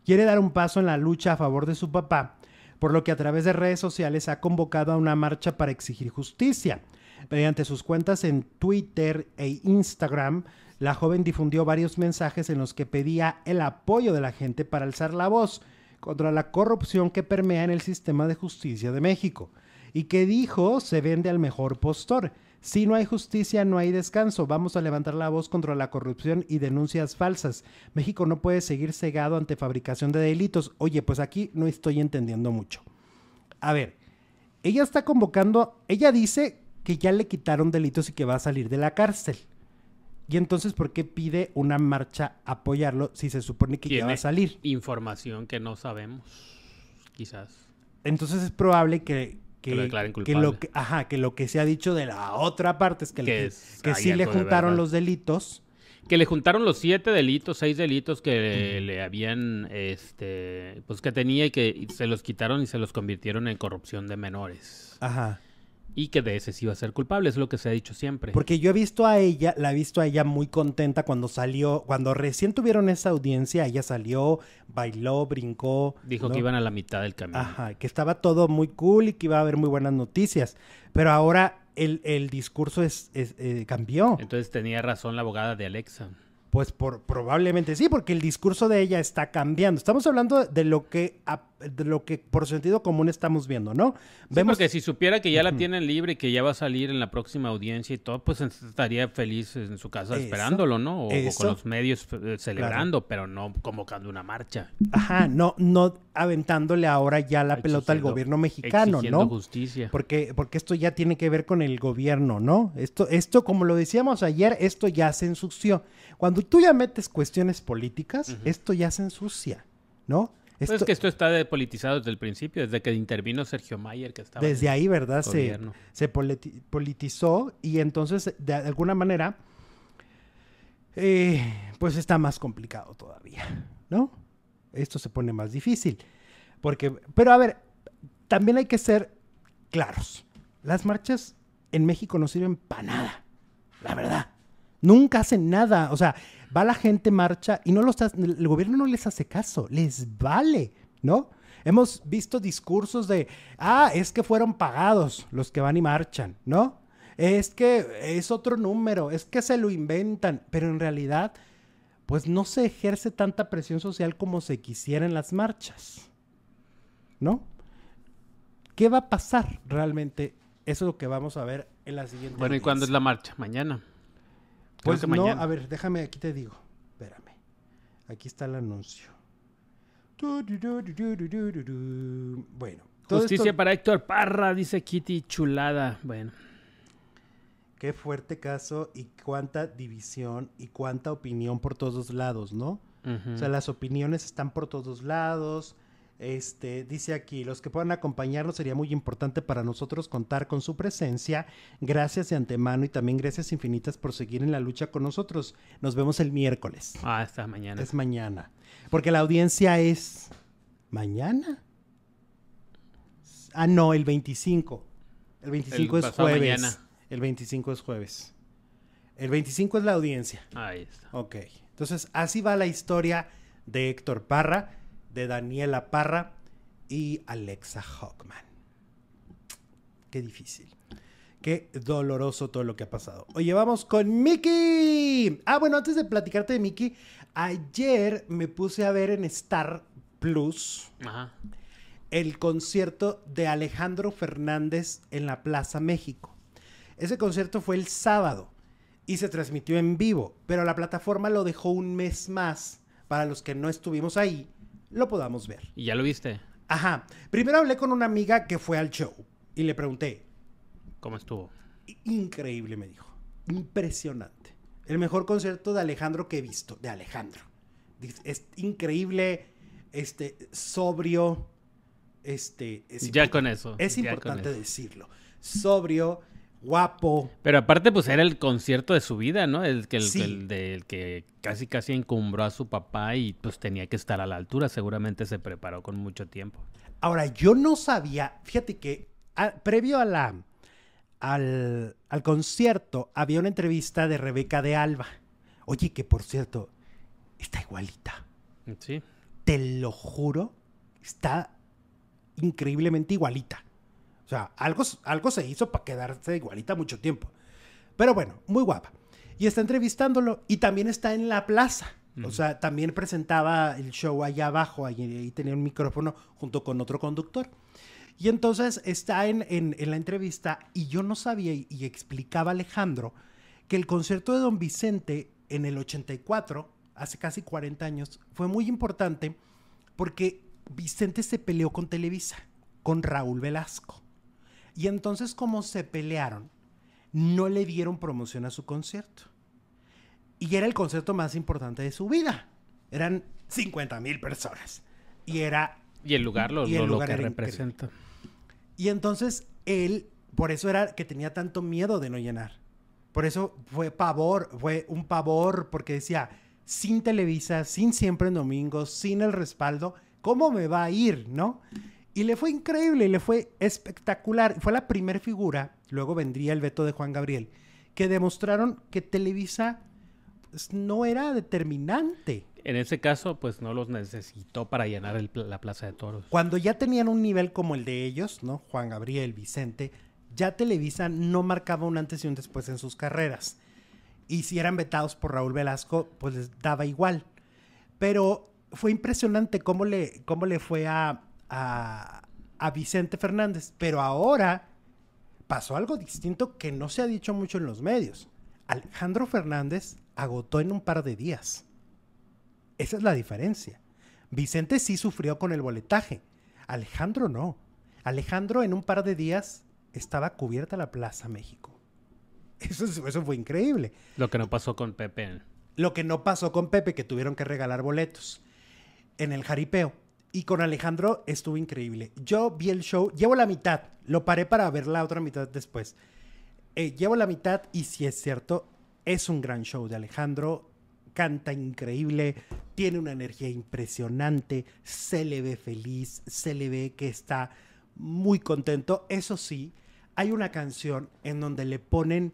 quiere dar un paso en la lucha a favor de su papá, por lo que a través de redes sociales ha convocado a una marcha para exigir justicia. Mediante sus cuentas en Twitter e Instagram, la joven difundió varios mensajes en los que pedía el apoyo de la gente para alzar la voz contra la corrupción que permea en el sistema de justicia de México y que dijo se vende al mejor postor. Si no hay justicia, no hay descanso. Vamos a levantar la voz contra la corrupción y denuncias falsas. México no puede seguir cegado ante fabricación de delitos. Oye, pues aquí no estoy entendiendo mucho. A ver, ella está convocando, ella dice que ya le quitaron delitos y que va a salir de la cárcel. Y entonces, ¿por qué pide una marcha apoyarlo si se supone que ya va a salir? Información que no sabemos, quizás. Entonces es probable que, que, lo que, ajá, que lo que se ha dicho de la otra parte es que, que, sí le juntaron los delitos. Que le juntaron los siete delitos, seis delitos que le habían, este, pues que tenía y que se los quitaron y se los convirtieron en corrupción de menores. Ajá y que de ese sí iba a ser culpable, es lo que se ha dicho siempre. Porque yo he visto a ella, la he visto a ella muy contenta cuando salió, cuando recién tuvieron esa audiencia, ella salió, bailó, brincó. Dijo que iban a la mitad del camino. Ajá, que estaba todo muy cool y que iba a haber muy buenas noticias. Pero ahora el, el discurso es, eh, cambió. Entonces tenía razón la abogada de Alexa. Pues por, probablemente sí, porque el discurso de ella está cambiando. Estamos hablando de lo que, de lo que por sentido común estamos viendo, ¿no? Vemos que si supiera que ya la tienen libre y que ya va a salir en la próxima audiencia y todo, pues estaría feliz en su casa esperándolo, ¿no? O, con los medios eh, celebrando, pero no convocando una marcha. Ajá, no, no aventándole ahora ya la pelota al gobierno mexicano, ¿no? justicia. Porque, porque esto ya tiene que ver con el gobierno, ¿no? Esto, esto, como lo decíamos ayer, esto ya se ensució. Cuando tú ya metes cuestiones políticas, esto ya se ensucia, ¿no? Esto, pues es que esto está politizado desde el principio, desde que intervino Sergio Mayer, que estaba. Desde ahí, ¿verdad? Se, se, politizó y entonces, de alguna manera, eh, pues está más complicado todavía, ¿no? Esto se pone más difícil. Porque, pero a ver, también hay que ser claros. Las marchas en México no sirven para nada, la verdad. Nunca hacen nada. O sea, va la gente, marcha y no los, el gobierno no les hace caso. Les vale, ¿no? Hemos visto discursos de, ah, es que fueron pagados los que van y marchan, ¿no? Es que es otro número, es que se lo inventan, pero en realidad, pues no se ejerce tanta presión social como se quisiera en las marchas, ¿no? ¿Qué va a pasar realmente? Eso es lo que vamos a ver en la siguiente. Bueno, ¿y cuándo es la marcha? Mañana. Pues no, a ver, déjame, aquí te digo. Espérame. Aquí está el anuncio. Bueno. Justicia para Héctor Parra, dice Kitty Chulada. Bueno. Qué fuerte caso y cuánta división y cuánta opinión por todos lados, ¿no? O sea, las opiniones están por todos lados. Este, dice aquí, los que puedan acompañarnos sería muy importante para nosotros contar con su presencia. Gracias de antemano y también gracias infinitas por seguir en la lucha con nosotros. Nos vemos el miércoles. Ah, esta mañana. Es mañana. Porque la audiencia es mañana. Ah, no, el 25. El 25 es jueves. El 25 es jueves. El 25 es la audiencia. Ahí está. Ok. Entonces, así va la historia de Héctor Parra de Daniela Parra y Alexa Hockman. Qué difícil. Qué doloroso todo lo que ha pasado. Oye, vamos con Mickey. Ah, bueno, antes de platicarte de Mickey, ayer me puse a ver en Star Plus el concierto de Alejandro Fernández en la Plaza México. Ese concierto fue el sábado y se transmitió en vivo, pero la plataforma lo dejó un mes más para los que no estuvimos ahí lo podamos ver. ¿Y ya lo viste? Ajá. Primero hablé con una amiga que fue al show y le pregunté. ¿Cómo estuvo? Increíble, me dijo. Impresionante. El mejor concierto de Alejandro que he visto. De Alejandro. Es increíble, este, sobrio. Este, ya con eso. Es importante decirlo. Sobrio, guapo. Pero aparte, pues era el concierto de su vida, ¿no? El que, el, que casi casi encumbró a su papá y pues tenía que estar a la altura. Seguramente se preparó con mucho tiempo. Ahora, yo no sabía, fíjate que previo a la, al, al concierto había una entrevista de Rebeca de Alba. Oye, que por cierto, está igualita. Sí. Te lo juro, está increíblemente igualita. O sea, algo, algo se hizo para quedarse igualita mucho tiempo. Pero bueno, muy guapa. Y está entrevistándolo y también está en la plaza. O sea, también presentaba el show allá abajo, ahí, tenía un micrófono junto con otro conductor. Y entonces está en, en, la entrevista y yo no sabía y, y, explicaba Alejandro que el concierto de Don Vicente en el 84, hace casi 40 años, fue muy importante porque Vicente se peleó con Televisa, con Raúl Velasco. Y entonces como se pelearon, no le dieron promoción a su concierto. Y era el concierto más importante de su vida. Eran 50 mil personas. Y era... Y el lugar lo, lo, que representa. Y entonces él, por eso era que tenía tanto miedo de no llenar. Por eso fue pavor, fue un pavor, porque decía, sin Televisa, sin siempre en domingo, sin el respaldo, ¿cómo me va a ir, no? Y le fue increíble, le fue espectacular. Fue la primera figura, luego vendría el veto de Juan Gabriel, que demostraron que Televisa pues, no era determinante. En ese caso, pues no los necesitó para llenar la Plaza de Toros. Cuando ya tenían un nivel como el de ellos, ¿no? Juan Gabriel, Vicente, ya Televisa no marcaba un antes y un después en sus carreras. Y si eran vetados por Raúl Velasco, pues les daba igual. Pero fue impresionante cómo le, cómo le fue a, a, Vicente Fernández, pero ahora pasó algo distinto que no se ha dicho mucho en los medios. Alejandro Fernández agotó en un par de días. Esa es la diferencia. Vicente sí sufrió con el boletaje. Alejandro no. Alejandro en un par de días estaba cubierta la Plaza México. Eso, eso fue increíble. Lo que no pasó con Pepe. Lo que no pasó con Pepe, que tuvieron que regalar boletos en el jaripeo. Y con Alejandro estuvo increíble. Yo vi el show, llevo la mitad, lo paré para ver la otra mitad después. Eh, llevo la mitad y si es cierto, es un gran show de Alejandro. Canta increíble, tiene una energía impresionante, se le ve feliz, se le ve que está muy contento. Eso sí, hay una canción en donde le ponen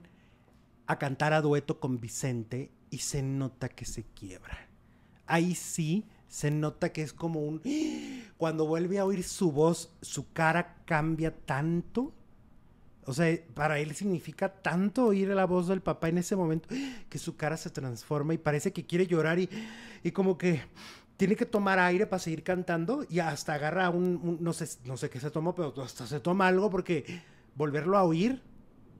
a cantar a dueto con Vicente y se nota que se quiebra. Ahí sí se nota que es como un... Cuando vuelve a oír su voz, su cara cambia tanto. O sea, para él significa tanto oír la voz del papá en ese momento que su cara se transforma y parece que quiere llorar y, y como que tiene que tomar aire para seguir cantando y hasta agarra un, no sé, no sé qué se tomó, pero hasta se toma algo porque volverlo a oír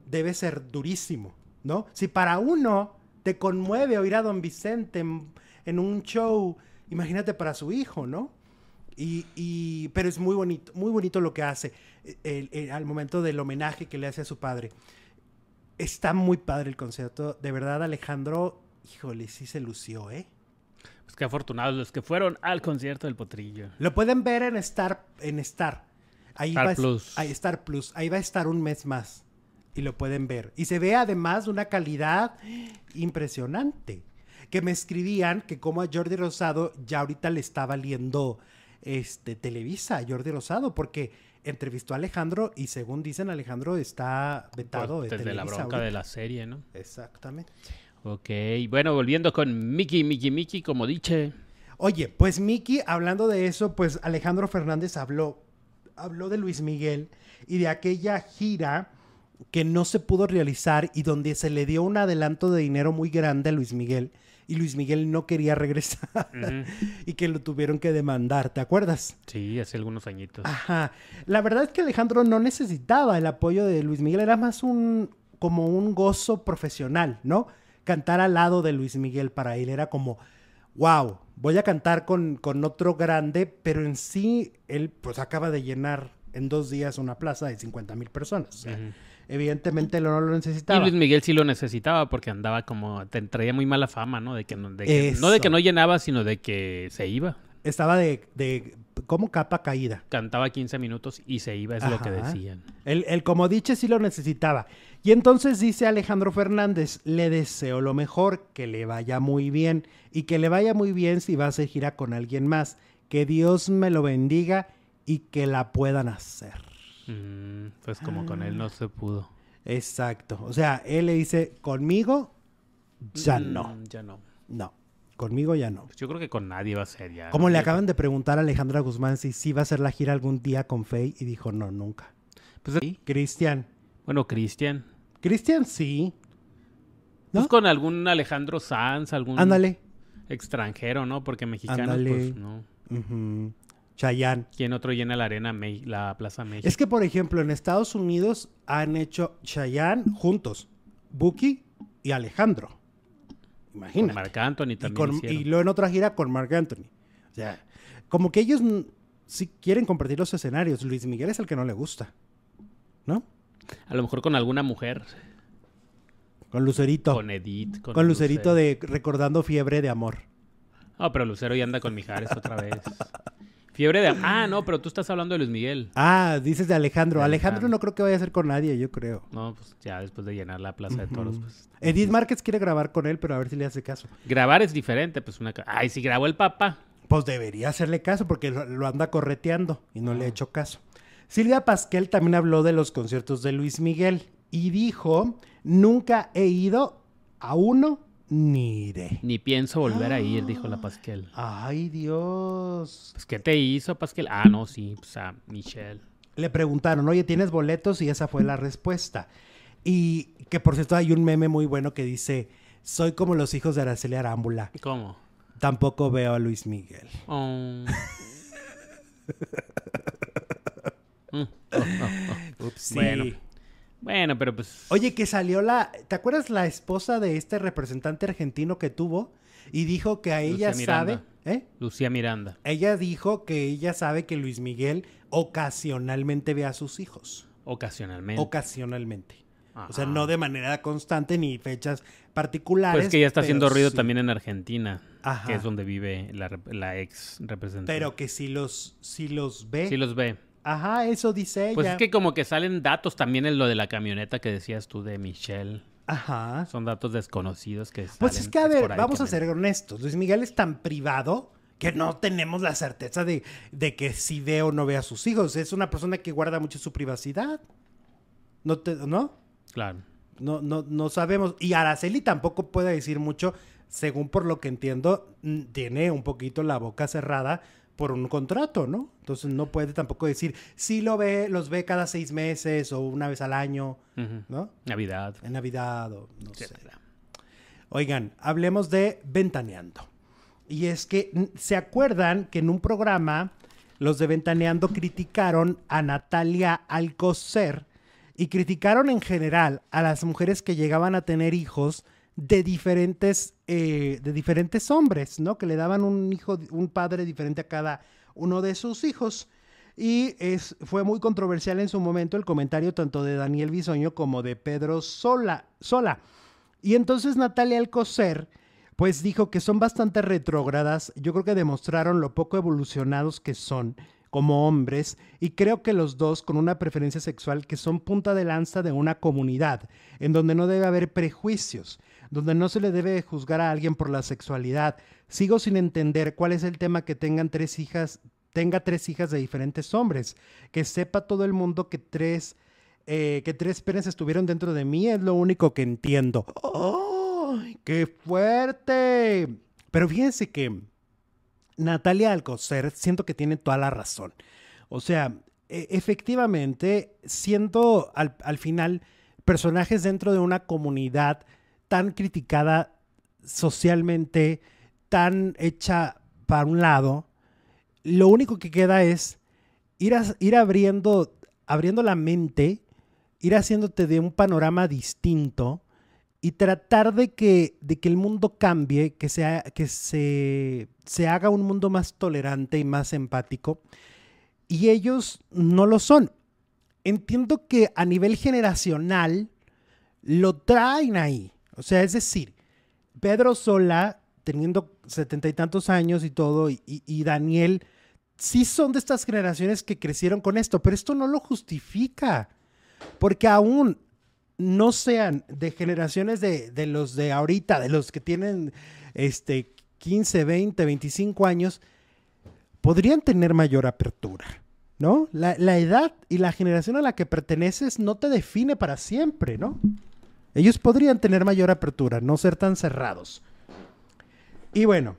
debe ser durísimo, ¿no? Si para uno te conmueve oír a don Vicente en un show imagínate para su hijo, ¿no? Y, pero es muy bonito, muy bonito lo que hace al momento del homenaje que le hace a su padre. Está muy padre el concierto. De verdad, Alejandro, híjole, sí se lució, ¿eh? Pues qué afortunados los que fueron al concierto del Potrillo. Lo pueden ver en Star. En Star. Ahí Star va, Plus. Ahí, Star Plus. Ahí va a estar un mes más. Y lo pueden ver. Y se ve además una calidad impresionante. Que me escribían que como a Jordi Rosado ya ahorita le está valiendo este, Televisa, Jordi Rosado, porque entrevistó a Alejandro y según dicen Alejandro está vetado pues, desde la bronca de la serie, ¿no? Exactamente. Ok, bueno, volviendo con Mickey, Mickey, Mickey, como dice. Oye, pues Mickey, hablando de eso, pues Alejandro Fernández habló, habló de Luis Miguel y de aquella gira que no se pudo realizar y donde se le dio un adelanto de dinero muy grande a Luis Miguel y Luis Miguel no quería regresar y que lo tuvieron que demandar, ¿te acuerdas? Sí, hace algunos añitos. Ajá. La verdad es que Alejandro no necesitaba el apoyo de Luis Miguel, era más un como un gozo profesional, ¿no? Cantar al lado de Luis Miguel para él era como, wow, voy a cantar con, con otro grande, pero en sí él pues acaba de llenar en dos días una plaza de 50 mil personas evidentemente no lo necesitaba. Y Luis Miguel sí lo necesitaba porque andaba como, te traía muy mala fama, ¿no? De que, no de que no llenaba, sino de que se iba. Estaba de, de como capa caída. Cantaba 15 minutos y se iba, es lo que decían. El, el como dice sí lo necesitaba. Y entonces dice Alejandro Fernández, le deseo lo mejor, que le vaya muy bien y que le vaya muy bien si va a hacer gira con alguien más. Que Dios me lo bendiga y que la puedan hacer pues como con él no se pudo. Exacto. O sea, él le dice, conmigo ya mm, no. Ya no. No. Conmigo ya no. Pues yo creo que con nadie va a ser ya. Como le acaban de preguntar a Alejandra Guzmán si sí va a hacer la gira algún día con Faye y dijo no, nunca. Pues sí. Cristian. Bueno, Cristian. Cristian sí. ¿No? Pues con algún Alejandro Sanz, algún Ándale. extranjero, ¿no? Porque mexicanos, pues no. Chayán. ¿Quién otro llena la arena, la Plaza México? Es que, por ejemplo, en Estados Unidos han hecho Chayán juntos, Buki y Alejandro. Imagínate. Con Marc Anthony también. Y, luego en otra gira con Marc Anthony. O sea, como que ellos sí quieren compartir los escenarios. Luis Miguel es el que no le gusta. ¿No? A lo mejor con alguna mujer. Con Lucerito. Con Edith. Con, Lucerito de Recordando Fiebre de Amor. No, pero Lucero ya anda con Mijares otra vez. Fiebre de... Ah, no, pero tú estás hablando de Luis Miguel. Ah, dices de Alejandro. Alejandro, no creo que vaya a ser con nadie, yo creo. No, pues ya después de llenar la Plaza de Toros, pues... Edith Márquez quiere grabar con él, pero a ver si le hace caso. Grabar es diferente, pues una... Ay, si grabó el papá. Pues debería hacerle caso porque lo, anda correteando y no le ha ah. hecho caso. Silvia Pasquel también habló de los conciertos de Luis Miguel y dijo, nunca he ido a uno ni iré. Ni pienso volver a ir, dijo la Pasquel. Ay, Dios. Pues, ¿qué te hizo, Pasquel? Ah, no, sí, pues a Michelle. Le preguntaron, oye, ¿tienes boletos? Y esa fue la respuesta. Y que, por cierto, hay un meme muy bueno que dice, soy como los hijos de Araceli Arámbula. ¿Cómo? Tampoco veo a Luis Miguel. Oh. Mm. Oh, oh, bueno. Bueno, pero pues. Oye, que salió la. ¿Te acuerdas la esposa de este representante argentino que tuvo? Y dijo que a ella sabe. ¿eh? Lucía Miranda. Ella dijo que ella sabe que Luis Miguel ocasionalmente ve a sus hijos. Ocasionalmente. Ocasionalmente. O sea, no de manera constante ni fechas particulares. Pues que ya está haciendo ruido también en Argentina, que es donde vive la, ex representante. Pero que sí los, sí los ve. Sí los ve. Ajá, eso dice ella. Pues es que como que salen datos también en lo de la camioneta que decías tú de Michelle. Ajá. Son datos desconocidos que salen Pues es que, a ver, vamos a ser honestos. Luis Miguel es tan privado que no tenemos la certeza de, de, que si ve o no ve a sus hijos. Es una persona que guarda mucho su privacidad. ¿No? Te, ¿no? Claro. No, no, no sabemos. Y Araceli tampoco puede decir mucho, según por lo que entiendo, tiene un poquito la boca cerrada por un contrato, ¿no? Entonces no puede tampoco decir, si lo ve, los ve cada seis meses o una vez al año, ¿no? Navidad. En Navidad o no sé. Oigan, hablemos de Ventaneando. Y es que, ¿se acuerdan que en un programa los de Ventaneando criticaron a Natalia Alcocer y criticaron en general a las mujeres que llegaban a tener hijos de diferentes, eh, de diferentes hombres, ¿no? Que le daban un hijo, un padre diferente a cada uno de sus hijos. Y es, fue muy controversial en su momento el comentario tanto de Daniel Bisoño como de Pedro Sola. Sola. Y entonces Natalia Alcocer, pues dijo que son bastante retrógradas. Yo creo que demostraron lo poco evolucionados que son como hombres y creo que los dos con una preferencia sexual que son punta de lanza de una comunidad, en donde no debe haber prejuicios, donde no se le debe juzgar a alguien por la sexualidad. Sigo sin entender cuál es el tema que tengan tres hijas, tenga tres hijas de diferentes hombres, que sepa todo el mundo que tres, eh, que tres penes estuvieron dentro de mí, es lo único que entiendo. ¡Oh! ¡Qué fuerte! Pero fíjense que Natalia Alcocer, siento que tiene toda la razón. O sea, e, efectivamente, siendo al, al final personajes dentro de una comunidad tan criticada socialmente, tan hecha para un lado, lo único que queda es ir, ir abriendo, abriendo la mente, ir haciéndote de un panorama distinto y tratar de que, de que el mundo cambie, que, sea, que se, se haga un mundo más tolerante y más empático. Y ellos no lo son. Entiendo que a nivel generacional lo traen ahí. O sea, es decir, Pedro Sola, teniendo setenta y tantos años y todo, y, Daniel, sí son de estas generaciones que crecieron con esto, pero esto no lo justifica. Porque aún no sean de generaciones de, de, los de ahorita, de los que tienen este, 15, 20, 25 años, podrían tener mayor apertura, ¿no? La, la, edad y la generación a la que perteneces no te define para siempre, ¿no? Ellos podrían tener mayor apertura, no ser tan cerrados. Y bueno,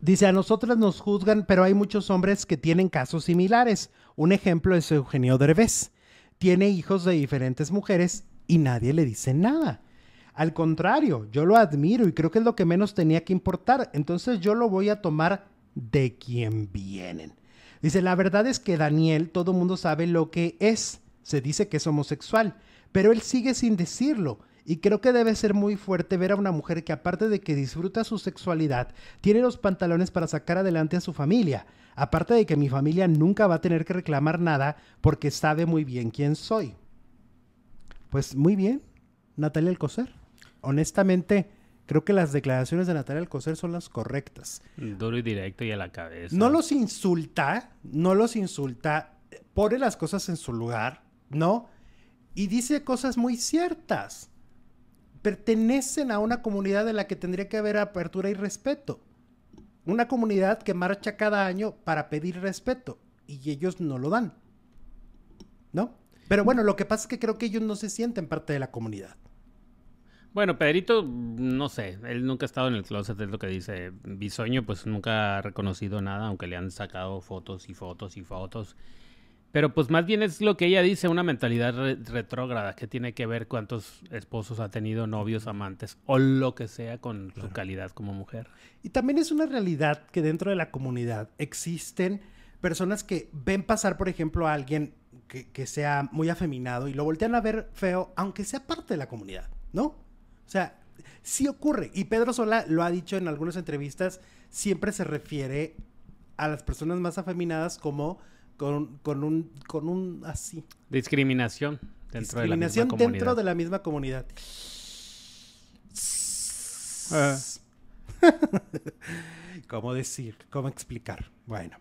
dice, a nosotras nos juzgan, pero hay muchos hombres que tienen casos similares. Un ejemplo es Eugenio Derbez. Tiene hijos de diferentes mujeres y nadie le dice nada. Al contrario, yo lo admiro y creo que es lo que menos tenía que importar. Entonces yo lo voy a tomar de quien vienen. Dice, la verdad es que Daniel, todo mundo sabe lo que es. Se dice que es homosexual, pero él sigue sin decirlo. Y creo que debe ser muy fuerte ver a una mujer que aparte de que disfruta su sexualidad, tiene los pantalones para sacar adelante a su familia. Aparte de que mi familia nunca va a tener que reclamar nada porque sabe muy bien quién soy. Pues muy bien, Natalia Alcocer. Honestamente, creo que las declaraciones de Natalia Alcocer son las correctas. Duro y directo y a la cabeza. No los insulta, no los insulta, pone las cosas en su lugar, ¿no? Y dice cosas muy ciertas. Pertenecen a una comunidad de la que tendría que haber apertura y respeto. Una comunidad que marcha cada año para pedir respeto y ellos no lo dan. ¿No? Pero bueno, lo que pasa es que creo que ellos no se sienten parte de la comunidad. Bueno, Pedrito, no sé, él nunca ha estado en el closet, es lo que dice. Bisoño, pues nunca ha reconocido nada, aunque le han sacado fotos y fotos y fotos. Pero pues más bien es lo que ella dice, una mentalidad retrógrada que tiene que ver cuántos esposos ha tenido, novios, amantes o lo que sea con su calidad como mujer. Y también es una realidad que dentro de la comunidad existen personas que ven pasar, por ejemplo, a alguien que, sea muy afeminado y lo voltean a ver feo, aunque sea parte de la comunidad, ¿no? O sea, sí ocurre. Y Pedro Sola lo ha dicho en algunas entrevistas, siempre se refiere a las personas más afeminadas como con, con un, con un así. Discriminación dentro de la misma comunidad. dentro de la misma comunidad. ¿Cómo decir? ¿Cómo explicar? Bueno.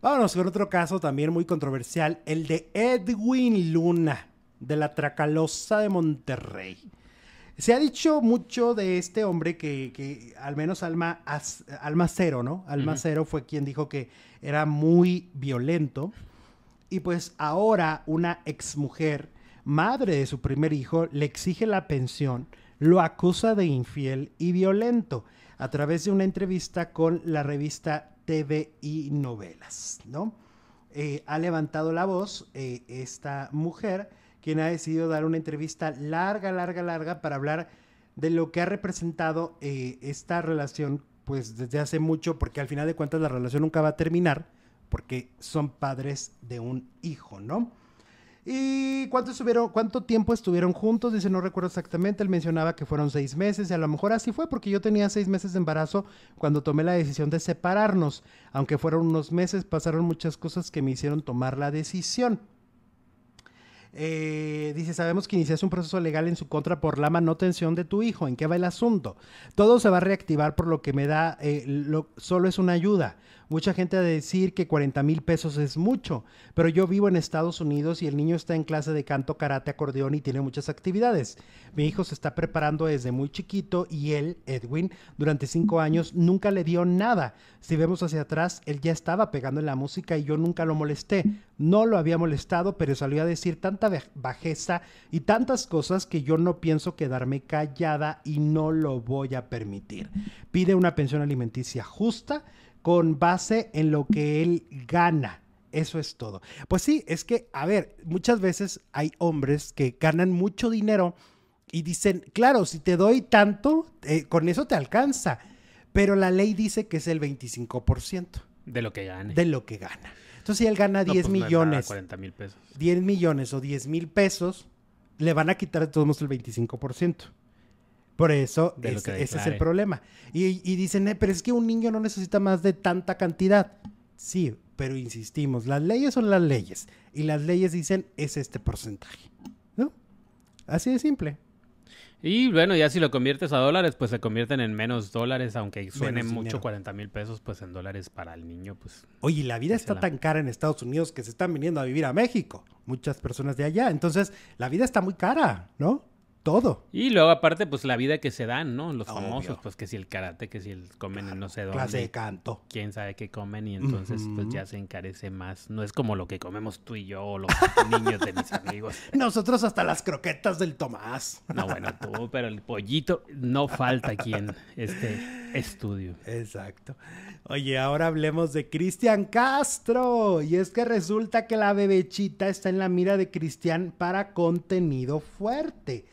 Vámonos con otro caso también muy controversial, el de Edwin Luna, de la Tracalosa de Monterrey. Se ha dicho mucho de este hombre que, al menos Alma, Alma Cero, ¿no? Alma Cero fue quien dijo que era muy violento. Y pues ahora una exmujer, madre de su primer hijo, le exige la pensión, lo acusa de infiel y violento a través de una entrevista con la revista TV y novelas, ¿no? Eh, ha levantado la voz eh, esta mujer, quien ha decidido dar una entrevista larga, larga, larga para hablar de lo que ha representado eh, esta relación, pues desde hace mucho, porque al final de cuentas la relación nunca va a terminar, porque son padres de un hijo, ¿no? ¿Y cuánto, estuvieron, cuánto tiempo estuvieron juntos? Dice, no recuerdo exactamente. Él mencionaba que fueron seis meses y a lo mejor así fue porque yo tenía seis meses de embarazo cuando tomé la decisión de separarnos. Aunque fueron unos meses, pasaron muchas cosas que me hicieron tomar la decisión. Eh, dice, sabemos que iniciaste un proceso legal en su contra por la manutención de tu hijo. ¿En qué va el asunto? Todo se va a reactivar por lo que me da, eh, lo, solo es una ayuda. Mucha gente a decir que 40 mil pesos es mucho, pero yo vivo en Estados Unidos y el niño está en clase de canto, karate, acordeón y tiene muchas actividades. Mi hijo se está preparando desde muy chiquito y él, Edwin, durante cinco años nunca le dio nada. Si vemos hacia atrás, él ya estaba pegando en la música y yo nunca lo molesté. No lo había molestado, pero salió a decir tanta bajeza y tantas cosas que yo no pienso quedarme callada y no lo voy a permitir. Pide una pensión alimenticia justa con base en lo que él gana. Eso es todo. Pues sí, es que, a ver, muchas veces hay hombres que ganan mucho dinero y dicen, claro, si te doy tanto, eh, con eso te alcanza. Pero la ley dice que es el 25%. De lo que gane. De lo que gana. Entonces, si él gana 10 pues millones. 40 mil pesos. 10 millones o 10 mil pesos, le van a quitar de todos modos el 25%. Por eso, ese es el problema. Y, dicen, eh, pero es que un niño no necesita más de tanta cantidad. Sí, pero insistimos, las leyes son las leyes. Y las leyes dicen, es este porcentaje. ¿No? Así de simple. Y bueno, ya si lo conviertes a dólares, pues se convierten en menos dólares, aunque suene mucho 40 mil pesos, pues en dólares para el niño, pues... Oye, la vida está tan cara en Estados Unidos que se están viniendo a vivir a México, muchas personas de allá. Entonces, la vida está muy cara, ¿no? Todo. Y luego aparte, pues la vida que se dan, ¿no? Los famosos, pues que si el karate, que si el comen en no sé dónde. Clase de canto. Quién sabe qué comen y entonces pues ya se encarece más. No es como lo que comemos tú y yo o los niños de mis amigos. Nosotros hasta las croquetas del Tomás. No, bueno, tú, pero el pollito no falta aquí en este estudio. Exacto. Oye, ahora hablemos de Cristian Castro. Y es que resulta que la bebechita está en la mira de Cristian para contenido fuerte.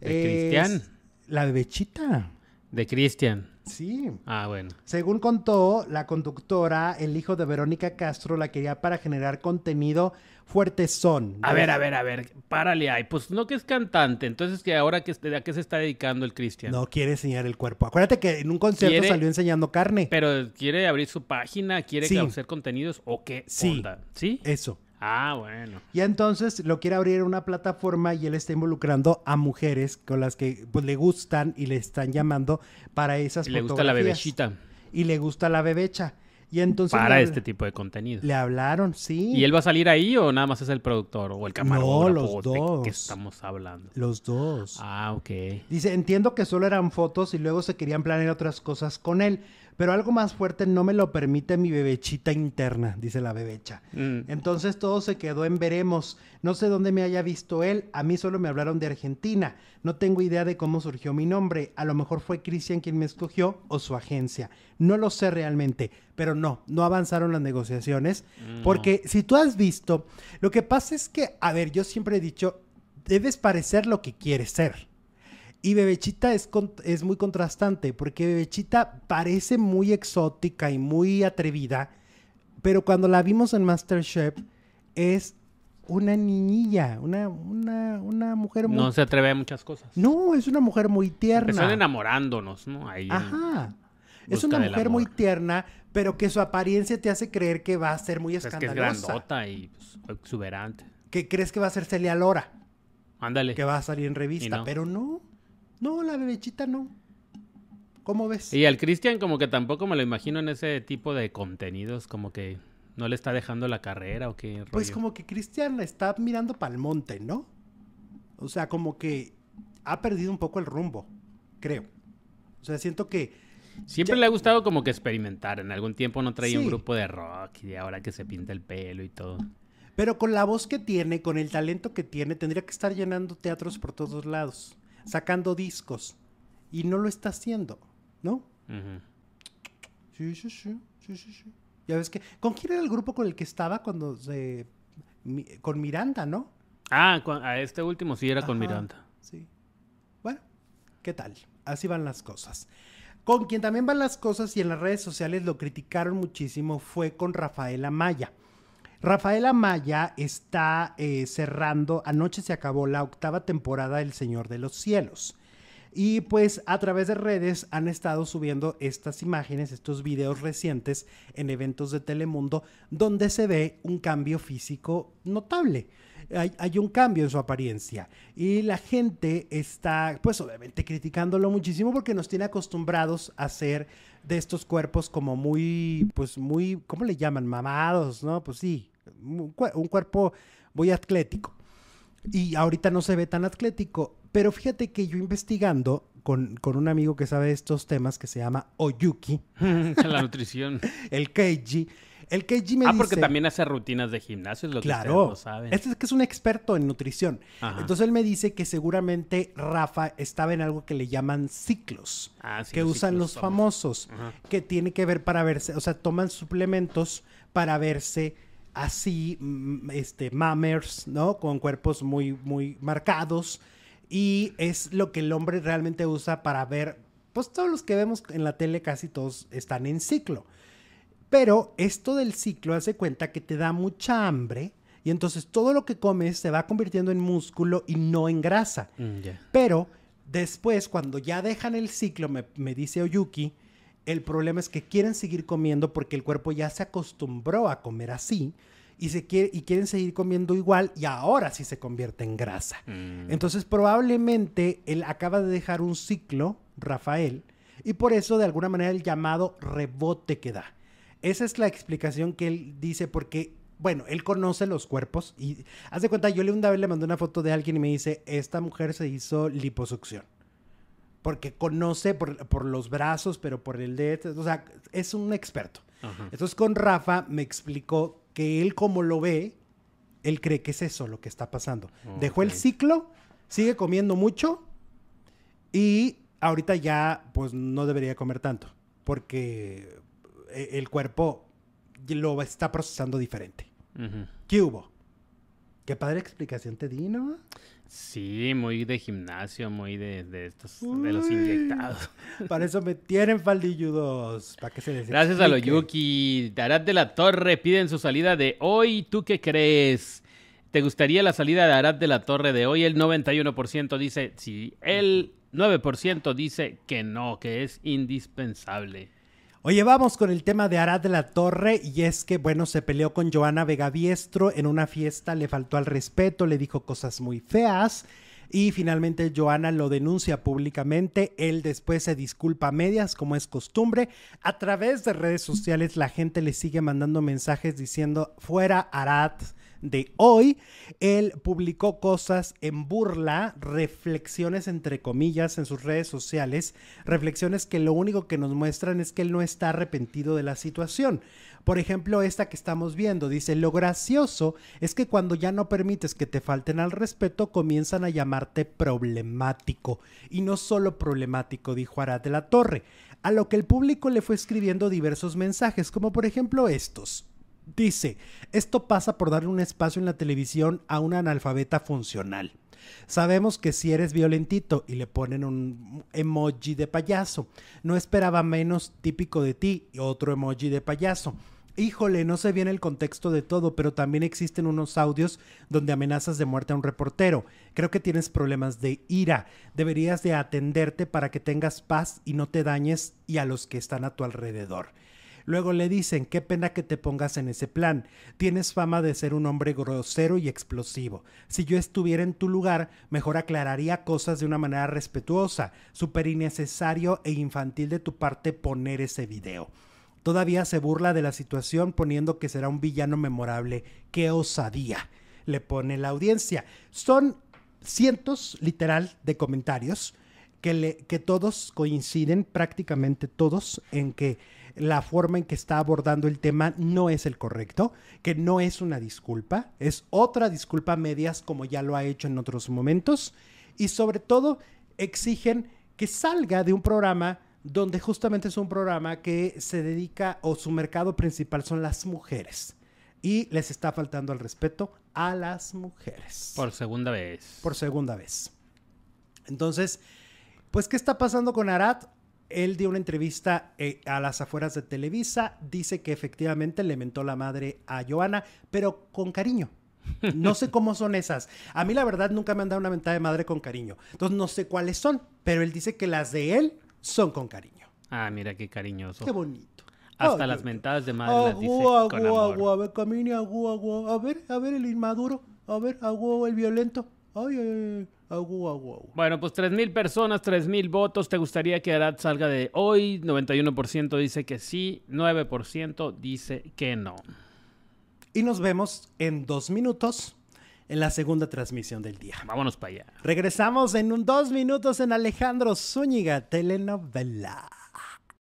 ¿De Cristian? La bebechita. De Cristian. Sí. Ah, bueno. Según contó la conductora, el hijo de Verónica Castro la quería para generar contenido fuerte son. A ver, a ver, a ver, párale ahí. Pues no que es cantante, entonces que ahora que a qué se está dedicando el Cristian. No quiere enseñar el cuerpo. Acuérdate que en un concierto salió enseñando carne. Pero quiere abrir su página, quiere hacer contenidos o qué sí. ¿Sí? Eso. Ah, bueno. Y entonces lo quiere abrir una plataforma y él está involucrando a mujeres con las que pues, le gustan y le están llamando para esas y le gusta la bebechita. Y le gusta la bebecha. Y entonces para este tipo de contenido. Le hablaron, sí. ¿Y él va a salir ahí o nada más es el productor o el camarógrafo? No, los dos. ¿De qué estamos hablando? Los dos. Ah, ok. Dice, entiendo que solo eran fotos y luego se querían planear otras cosas con él. Pero algo más fuerte no me lo permite mi bebechita interna, dice la bebecha. Mm. Entonces todo se quedó en veremos. No sé dónde me haya visto él. A mí solo me hablaron de Argentina. No tengo idea de cómo surgió mi nombre. A lo mejor fue Cristian quien me escogió o su agencia. No lo sé realmente. Pero no, no avanzaron las negociaciones. Porque si tú has visto, lo que pasa es que, a ver, yo siempre he dicho, debes parecer lo que quieres ser. Y Bebechita es, es muy contrastante, porque Bebechita parece muy exótica y muy atrevida, pero cuando la vimos en Masterchef es una niñilla, una, una, una mujer muy... No se atreve a muchas cosas. No, es una mujer muy tierna. Están enamorándonos, ¿no? Ajá. Es una mujer muy tierna, pero que su apariencia te hace creer que va a ser muy escandalosa. Pues es que es grandota y pues, exuberante. Que crees que va a ser Celia Lora. Ándale. Que va a salir en revista, pero no. No, la bebechita no. ¿Cómo ves? Y al Cristian como que tampoco me lo imagino en ese tipo de contenidos, como que no le está dejando la carrera o qué. Pues como que Cristian está mirando para el monte, ¿no? O sea, como que ha perdido un poco el rumbo, creo. O sea, siento que... Siempre le ha gustado como que experimentar. En algún tiempo no traía un grupo de rock y ahora que se pinta el pelo y todo. Pero con la voz que tiene, con el talento que tiene, tendría que estar llenando teatros por todos lados sacando discos y no lo está haciendo, ¿no? Sí, sí, sí, sí, sí, Ya ves que, ¿con quién era el grupo con el que estaba cuando se... con Miranda, ¿no? Ah, a este último sí era con Miranda. Sí. Bueno, ¿qué tal? Así van las cosas. Con quien también van las cosas y en las redes sociales lo criticaron muchísimo fue con Rafaela Maya. Rafael Amaya está eh, cerrando, anoche se acabó la octava temporada del Señor de los Cielos. Y pues a través de redes han estado subiendo estas imágenes, estos videos recientes en eventos de Telemundo, donde se ve un cambio físico notable. Hay, un cambio en su apariencia. Y la gente está, pues obviamente, criticándolo muchísimo porque nos tiene acostumbrados a ser de estos cuerpos como muy, pues muy, ¿cómo le llaman? Mamados, ¿no? Pues sí, un, un cuerpo muy atlético. Y ahorita no se ve tan atlético. Pero fíjate que yo investigando con, un amigo que sabe estos temas que se llama Oyuki. la nutrición. el Keiji. El Keiji me ah, porque también hace rutinas de gimnasio, es lo claro, que saben. Este es que es un experto en nutrición. Entonces él me dice que seguramente Rafa estaba en algo que le llaman ciclos, ah, que usan los famosos, que tiene que ver para verse, o sea, toman suplementos para verse así, mm, este, mammers, ¿no? Con cuerpos muy, muy marcados y es lo que el hombre realmente usa para ver, pues todos los que vemos en la tele casi todos están en ciclo. Pero esto del ciclo hace cuenta que te da mucha hambre y entonces todo lo que comes se va convirtiendo en músculo y no en grasa. Mm, Pero después, cuando ya dejan el ciclo, me, me dice Oyuki, el problema es que quieren seguir comiendo porque el cuerpo ya se acostumbró a comer así y, se quiere, y quieren seguir comiendo igual y ahora sí se convierte en grasa. Mm. Entonces probablemente él acaba de dejar un ciclo, Rafael, y por eso de alguna manera el llamado rebote que da. Esa es la explicación que él dice porque bueno, él conoce los cuerpos y haz de cuenta, yo le una vez le mandé una foto de alguien y me dice, esta mujer se hizo liposucción. Porque conoce por, los brazos, pero por el dedo, o sea, es un experto. Entonces con Rafa me explicó que él como lo ve, él cree que es eso lo que está pasando. Dejó el ciclo, sigue comiendo mucho y ahorita ya pues no debería comer tanto porque eh, el cuerpo lo está procesando diferente. ¿Qué hubo? Qué padre explicación te di, ¿no? Sí, muy de gimnasio, muy de, de estos, de los inyectados. Para eso me tienen faldilludos, para que se les Gracias a lo Yuki. Arad de la Torre piden su salida de hoy. ¿Tú qué crees? ¿Te gustaría la salida de Arad de la Torre de hoy? El 91% dice sí. El 9% dice que no, que es indispensable. Oye, vamos con el tema de Arad de la Torre y es que, bueno, se peleó con Joana Vegaviestro en una fiesta, le faltó al respeto, le dijo cosas muy feas y finalmente Joana lo denuncia públicamente, él después se disculpa a medias como es costumbre, a través de redes sociales la gente le sigue mandando mensajes diciendo fuera Arad de hoy, él publicó cosas en burla, reflexiones entre comillas en sus redes sociales, reflexiones que lo único que nos muestran es que él no está arrepentido de la situación. Por ejemplo, esta que estamos viendo dice, lo gracioso es que cuando ya no permites que te falten al respeto, comienzan a llamarte problemático. Y no solo problemático, dijo Arad de la Torre, a lo que el público le fue escribiendo diversos mensajes, como por ejemplo estos. Dice, esto pasa por darle un espacio en la televisión a una analfabeta funcional. Sabemos que si eres violentito y le ponen un emoji de payaso, no esperaba menos típico de ti y otro emoji de payaso. Híjole, no sé bien el contexto de todo, pero también existen unos audios donde amenazas de muerte a un reportero. Creo que tienes problemas de ira. Deberías de atenderte para que tengas paz y no te dañes y a los que están a tu alrededor. Luego le dicen, qué pena que te pongas en ese plan. Tienes fama de ser un hombre grosero y explosivo. Si yo estuviera en tu lugar, mejor aclararía cosas de una manera respetuosa. Súper innecesario e infantil de tu parte poner ese video. Todavía se burla de la situación poniendo que será un villano memorable. ¡Qué osadía! Le pone la audiencia. Son cientos, literal, de comentarios que, le, que todos coinciden, prácticamente todos, en que la forma en que está abordando el tema no es el correcto, que no es una disculpa, es otra disculpa a medias como ya lo ha hecho en otros momentos y sobre todo exigen que salga de un programa donde justamente es un programa que se dedica o su mercado principal son las mujeres y les está faltando el respeto a las mujeres. Por segunda vez. Por segunda vez. Entonces, pues, ¿qué está pasando con Arad? Él dio una entrevista eh, a las afueras de Televisa, dice que efectivamente le mentó la madre a Joana, pero con cariño. No sé cómo son esas. A mí la verdad nunca me han dado una mentada de madre con cariño. Entonces no sé cuáles son, pero él dice que las de él son con cariño. Ah, mira qué cariñoso. Qué bonito. Hasta las mentadas de madre las dice Agua, con amor. a ver, camine, agua, agua. A ver, a ver el inmaduro. A ver, agua, el violento. Ay, ay, ay. Bueno, pues 3.000 personas, 3.000 votos. ¿Te gustaría que Arad salga de hoy? 91% dice que sí, 9% dice que no. Y nos vemos en dos minutos en la segunda transmisión del día. Vámonos para allá. Regresamos en un dos minutos en Alejandro Zúñiga, telenovela.